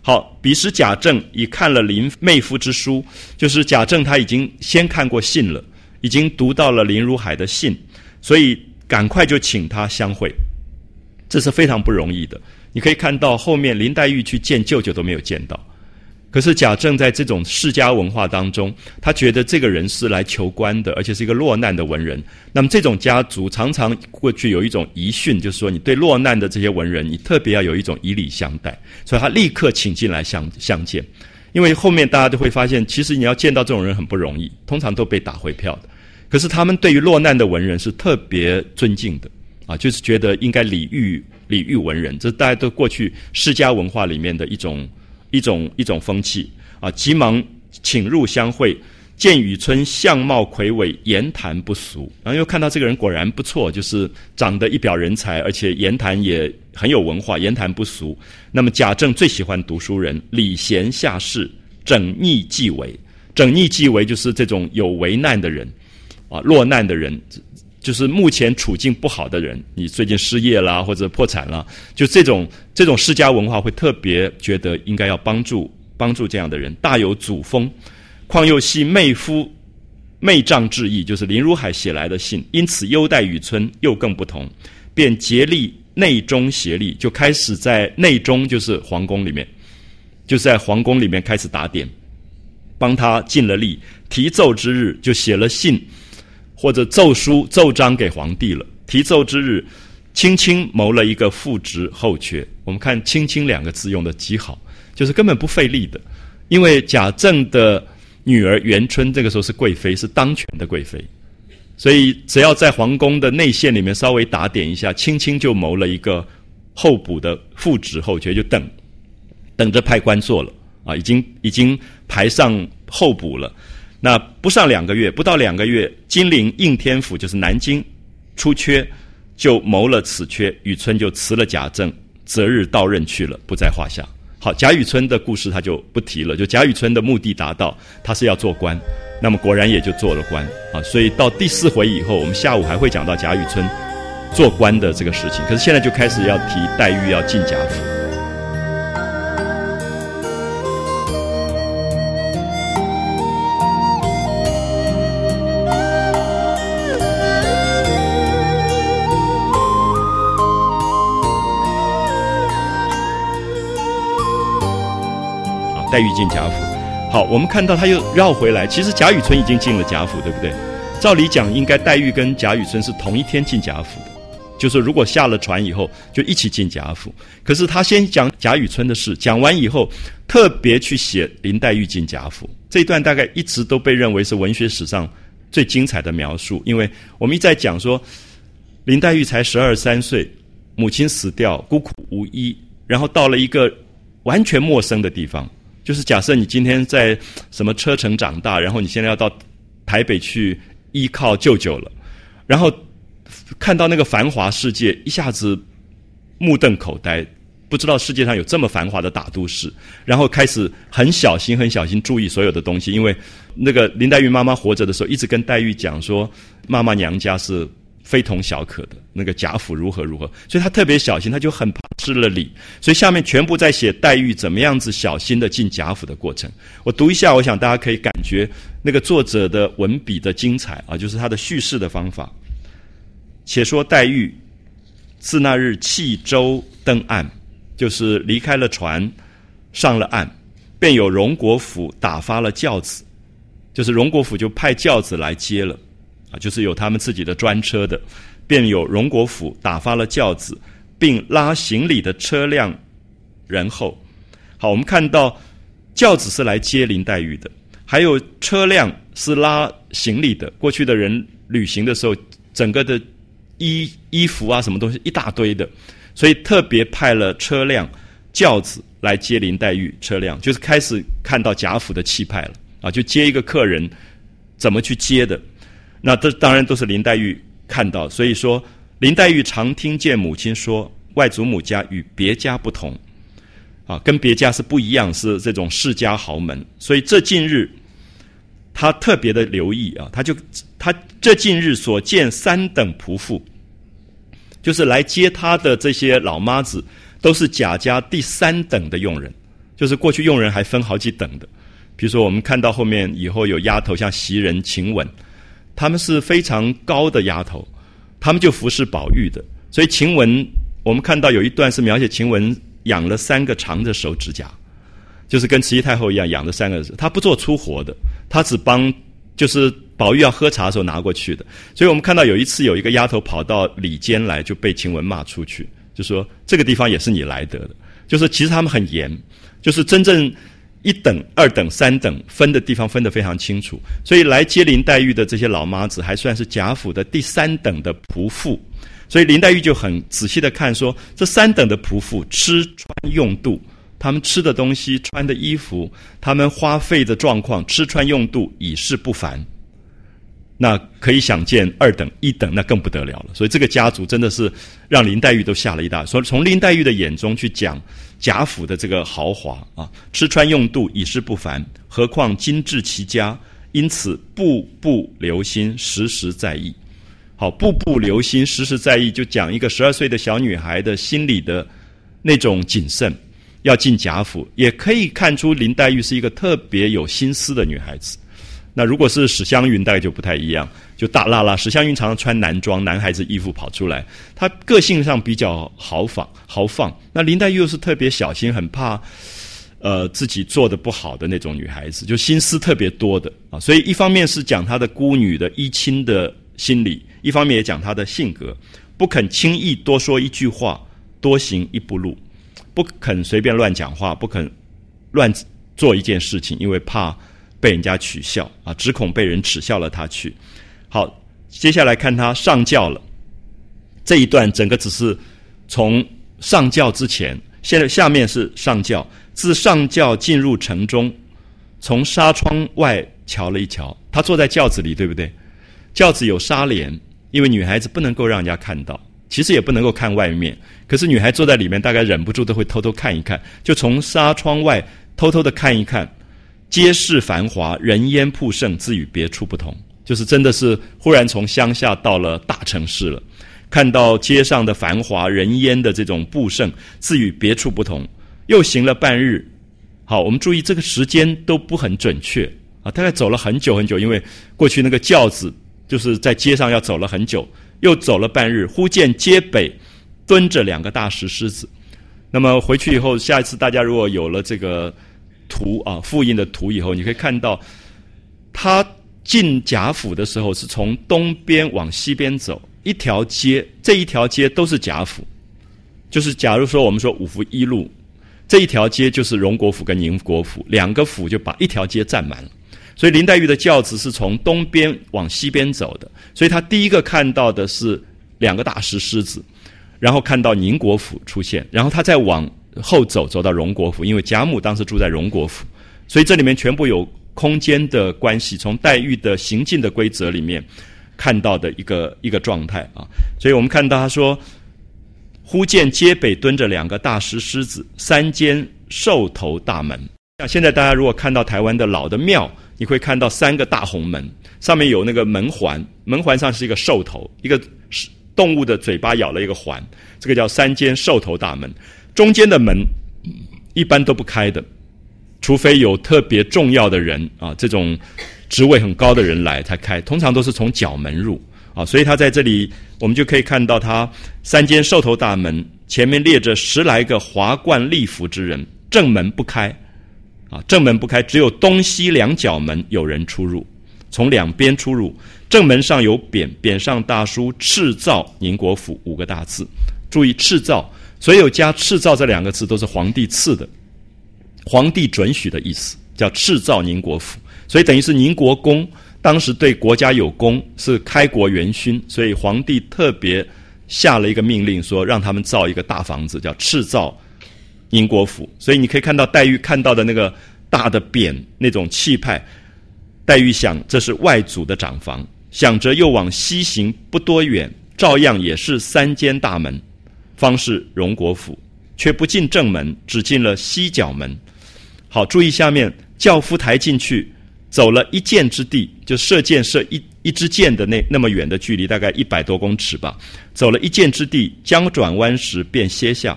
好，彼时贾政已看了林妹夫之书，就是贾政他已经先看过信了，已经读到了林如海的信，所以赶快就请他相会。这是非常不容易的。你可以看到后面林黛玉去见舅舅都没有见到。可是贾政在这种世家文化当中，他觉得这个人是来求官的，而且是一个落难的文人。那么这种家族常常过去有一种遗训，就是说你对落难的这些文人，你特别要有一种以礼相待。所以他立刻请进来相相见。因为后面大家都会发现，其实你要见到这种人很不容易，通常都被打回票的。可是他们对于落难的文人是特别尊敬的啊，就是觉得应该礼遇礼遇文人，这大家都过去世家文化里面的一种一种一种风气啊，急忙请入相会。见雨村相貌魁伟，言谈不俗，然后又看到这个人果然不错，就是长得一表人才，而且言谈也很有文化，言谈不俗。那么贾政最喜欢读书人，礼贤下士，整逆既为。整逆既为就是这种有为难的人，啊，落难的人，就是目前处境不好的人，你最近失业啦或者破产了，就这种这种世家文化会特别觉得应该要帮助帮助这样的人，大有祖风。况又系妹夫妹丈致意，就是林如海写来的信，因此优待雨村又更不同，便竭力内中协力，就开始在内中，就是皇宫里面，就是在皇宫里面开始打点，帮他尽了力。提奏之日，就写了信或者奏书奏章给皇帝了。提奏之日，青青谋了一个副职后缺。我们看“青青”两个字用的极好，就是根本不费力的，因为贾政的。女儿元春这个时候是贵妃，是当权的贵妃，所以只要在皇宫的内线里面稍微打点一下，青青就谋了一个候补的副职后缺，就等等着派官做了啊，已经已经排上候补了。那不上两个月，不到两个月，金陵应天府就是南京出缺，就谋了此缺，雨村就辞了贾政，择日到任去了，不在话下。好，贾雨村的故事他就不提了。就贾雨村的目的达到，他是要做官，那么果然也就做了官啊。所以到第四回以后，我们下午还会讲到贾雨村做官的这个事情。可是现在就开始要提黛玉要进贾府。黛玉进贾府，好，我们看到他又绕回来。其实贾雨村已经进了贾府，对不对？照理讲，应该黛玉跟贾雨村是同一天进贾府的，就是如果下了船以后就一起进贾府。可是他先讲贾雨村的事，讲完以后，特别去写林黛玉进贾府这一段，大概一直都被认为是文学史上最精彩的描述。因为我们一再讲说，林黛玉才十二三岁，母亲死掉，孤苦无依，然后到了一个完全陌生的地方。就是假设你今天在什么车城长大，然后你现在要到台北去依靠舅舅了，然后看到那个繁华世界，一下子目瞪口呆，不知道世界上有这么繁华的大都市，然后开始很小心、很小心注意所有的东西，因为那个林黛玉妈妈活着的时候，一直跟黛玉讲说，妈妈娘家是。非同小可的那个贾府如何如何，所以他特别小心，他就很怕失了礼，所以下面全部在写黛玉怎么样子小心的进贾府的过程。我读一下，我想大家可以感觉那个作者的文笔的精彩啊，就是他的叙事的方法。且说黛玉自那日弃舟登岸，就是离开了船，上了岸，便有荣国府打发了轿子，就是荣国府就派轿子来接了。啊，就是有他们自己的专车的，便有荣国府打发了轿子，并拉行李的车辆，然后，好，我们看到轿子是来接林黛玉的，还有车辆是拉行李的。过去的人旅行的时候，整个的衣衣服啊，什么东西一大堆的，所以特别派了车辆轿子来接林黛玉。车辆就是开始看到贾府的气派了啊，就接一个客人，怎么去接的？那这当然都是林黛玉看到，所以说林黛玉常听见母亲说，外祖母家与别家不同，啊，跟别家是不一样，是这种世家豪门。所以这近日，他特别的留意啊，他就他这近日所见三等仆妇，就是来接他的这些老妈子，都是贾家第三等的佣人，就是过去佣人还分好几等的，比如说我们看到后面以后有丫头，像袭人、晴雯。他们是非常高的丫头，他们就服侍宝玉的。所以晴雯，我们看到有一段是描写晴雯养了三个长的手指甲，就是跟慈禧太后一样养了三个。她不做粗活的，她只帮就是宝玉要喝茶的时候拿过去的。所以我们看到有一次有一个丫头跑到里间来，就被晴雯骂出去，就说这个地方也是你来得的。就是其实他们很严，就是真正一等、二等、三等分的地方分得非常清楚，所以来接林黛玉的这些老妈子还算是贾府的第三等的仆妇，所以林黛玉就很仔细的看说，这三等的仆妇吃穿用度，他们吃的东西、穿的衣服，他们花费的状况、吃穿用度已是不凡。那可以想见，二等、一等，那更不得了了。所以这个家族真的是让林黛玉都吓了一大。所以从林黛玉的眼中去讲贾府的这个豪华啊，吃穿用度已是不凡，何况精致其家，因此步步留心，时时在意。好，步步留心，时时在意，就讲一个十二岁的小女孩的心理的那种谨慎，要进贾府，也可以看出林黛玉是一个特别有心思的女孩子。那如果是史湘云，大概就不太一样，就大辣辣。史湘云常常穿男装、男孩子衣服跑出来，她个性上比较豪放、豪放。那林黛玉又是特别小心，很怕，呃，自己做的不好的那种女孩子，就心思特别多的啊。所以一方面是讲她的孤女的依亲的心理，一方面也讲她的性格，不肯轻易多说一句话，多行一步路，不肯随便乱讲话，不肯乱做一件事情，因为怕。被人家取笑啊，只恐被人耻笑了他去。好，接下来看他上轿了。这一段整个只是从上轿之前，现在下面是上轿。自上轿进入城中，从纱窗外瞧了一瞧，他坐在轿子里，对不对？轿子有纱帘，因为女孩子不能够让人家看到，其实也不能够看外面。可是女孩坐在里面，大概忍不住都会偷偷看一看，就从纱窗外偷偷的看一看。街市繁华，人烟铺盛，自与别处不同。就是真的是忽然从乡下到了大城市了，看到街上的繁华人烟的这种布盛，自与别处不同。又行了半日，好，我们注意这个时间都不很准确啊，大概走了很久很久，因为过去那个轿子就是在街上要走了很久，又走了半日，忽见街北蹲着两个大石狮子。那么回去以后，下一次大家如果有了这个。图啊，复印的图以后，你可以看到，他进贾府的时候是从东边往西边走一条街，这一条街都是贾府。就是假如说我们说五福一路这一条街就是荣国府跟宁国府两个府就把一条街占满了。所以林黛玉的轿子是从东边往西边走的，所以她第一个看到的是两个大石狮子，然后看到宁国府出现，然后她再往。后走走到荣国府，因为贾母当时住在荣国府，所以这里面全部有空间的关系。从黛玉的行进的规则里面看到的一个一个状态啊，所以我们看到他说：“忽见街北蹲着两个大石狮子，三间兽头大门。”像现在大家如果看到台湾的老的庙，你会看到三个大红门，上面有那个门环，门环上是一个兽头，一个动物的嘴巴咬了一个环，这个叫三间兽头大门。中间的门一般都不开的，除非有特别重要的人啊，这种职位很高的人来才开。通常都是从角门入啊，所以他在这里，我们就可以看到他三间兽头大门前面列着十来个华冠丽服之人，正门不开啊，正门不开，只有东西两角门有人出入，从两边出入。正门上有匾，匾上大书“赤造宁国府”五个大字，注意“赤造”。所有加“赤造”这两个字都是皇帝赐的，皇帝准许的意思，叫“敕造宁国府”。所以等于是宁国公当时对国家有功，是开国元勋，所以皇帝特别下了一个命令，说让他们造一个大房子，叫“敕造宁国府”。所以你可以看到黛玉看到的那个大的匾，那种气派。黛玉想，这是外祖的长房，想着又往西行不多远，照样也是三间大门。方是荣国府，却不进正门，只进了西角门。好，注意下面，轿夫抬进去，走了一箭之地，就射箭射一一支箭的那那么远的距离，大概一百多公尺吧。走了一箭之地，将转弯时便歇下。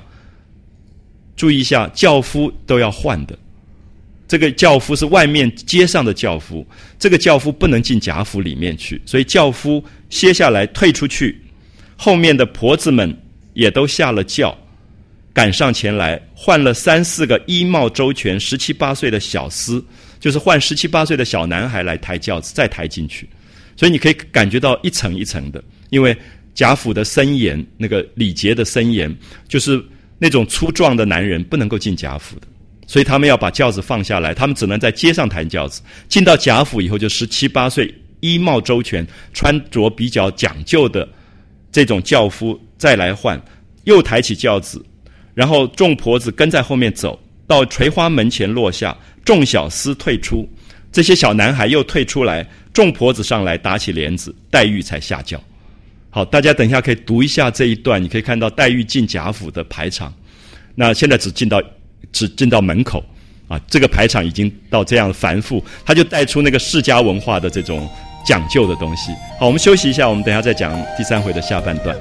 注意一下，轿夫都要换的。这个轿夫是外面街上的轿夫，这个轿夫不能进贾府里面去，所以轿夫歇下来退出去，后面的婆子们。也都下了轿，赶上前来，换了三四个衣帽周全、十七八岁的小厮，就是换十七八岁的小男孩来抬轿子，再抬进去。所以你可以感觉到一层一层的，因为贾府的森严，那个礼节的森严，就是那种粗壮的男人不能够进贾府的，所以他们要把轿子放下来，他们只能在街上抬轿子。进到贾府以后，就十七八岁，衣帽周全，穿着比较讲究的这种轿夫再来换，又抬起轿子，然后众婆子跟在后面走到垂花门前落下，众小厮退出，这些小男孩又退出来，众婆子上来打起帘子，黛玉才下轿。好，大家等一下可以读一下这一段，你可以看到黛玉进贾府的排场。那现在只进到。只进到门口，啊，这个排场已经到这样繁复，他就带出那个世家文化的这种讲究的东西。好，我们休息一下，我们等下再讲第三回的下半段。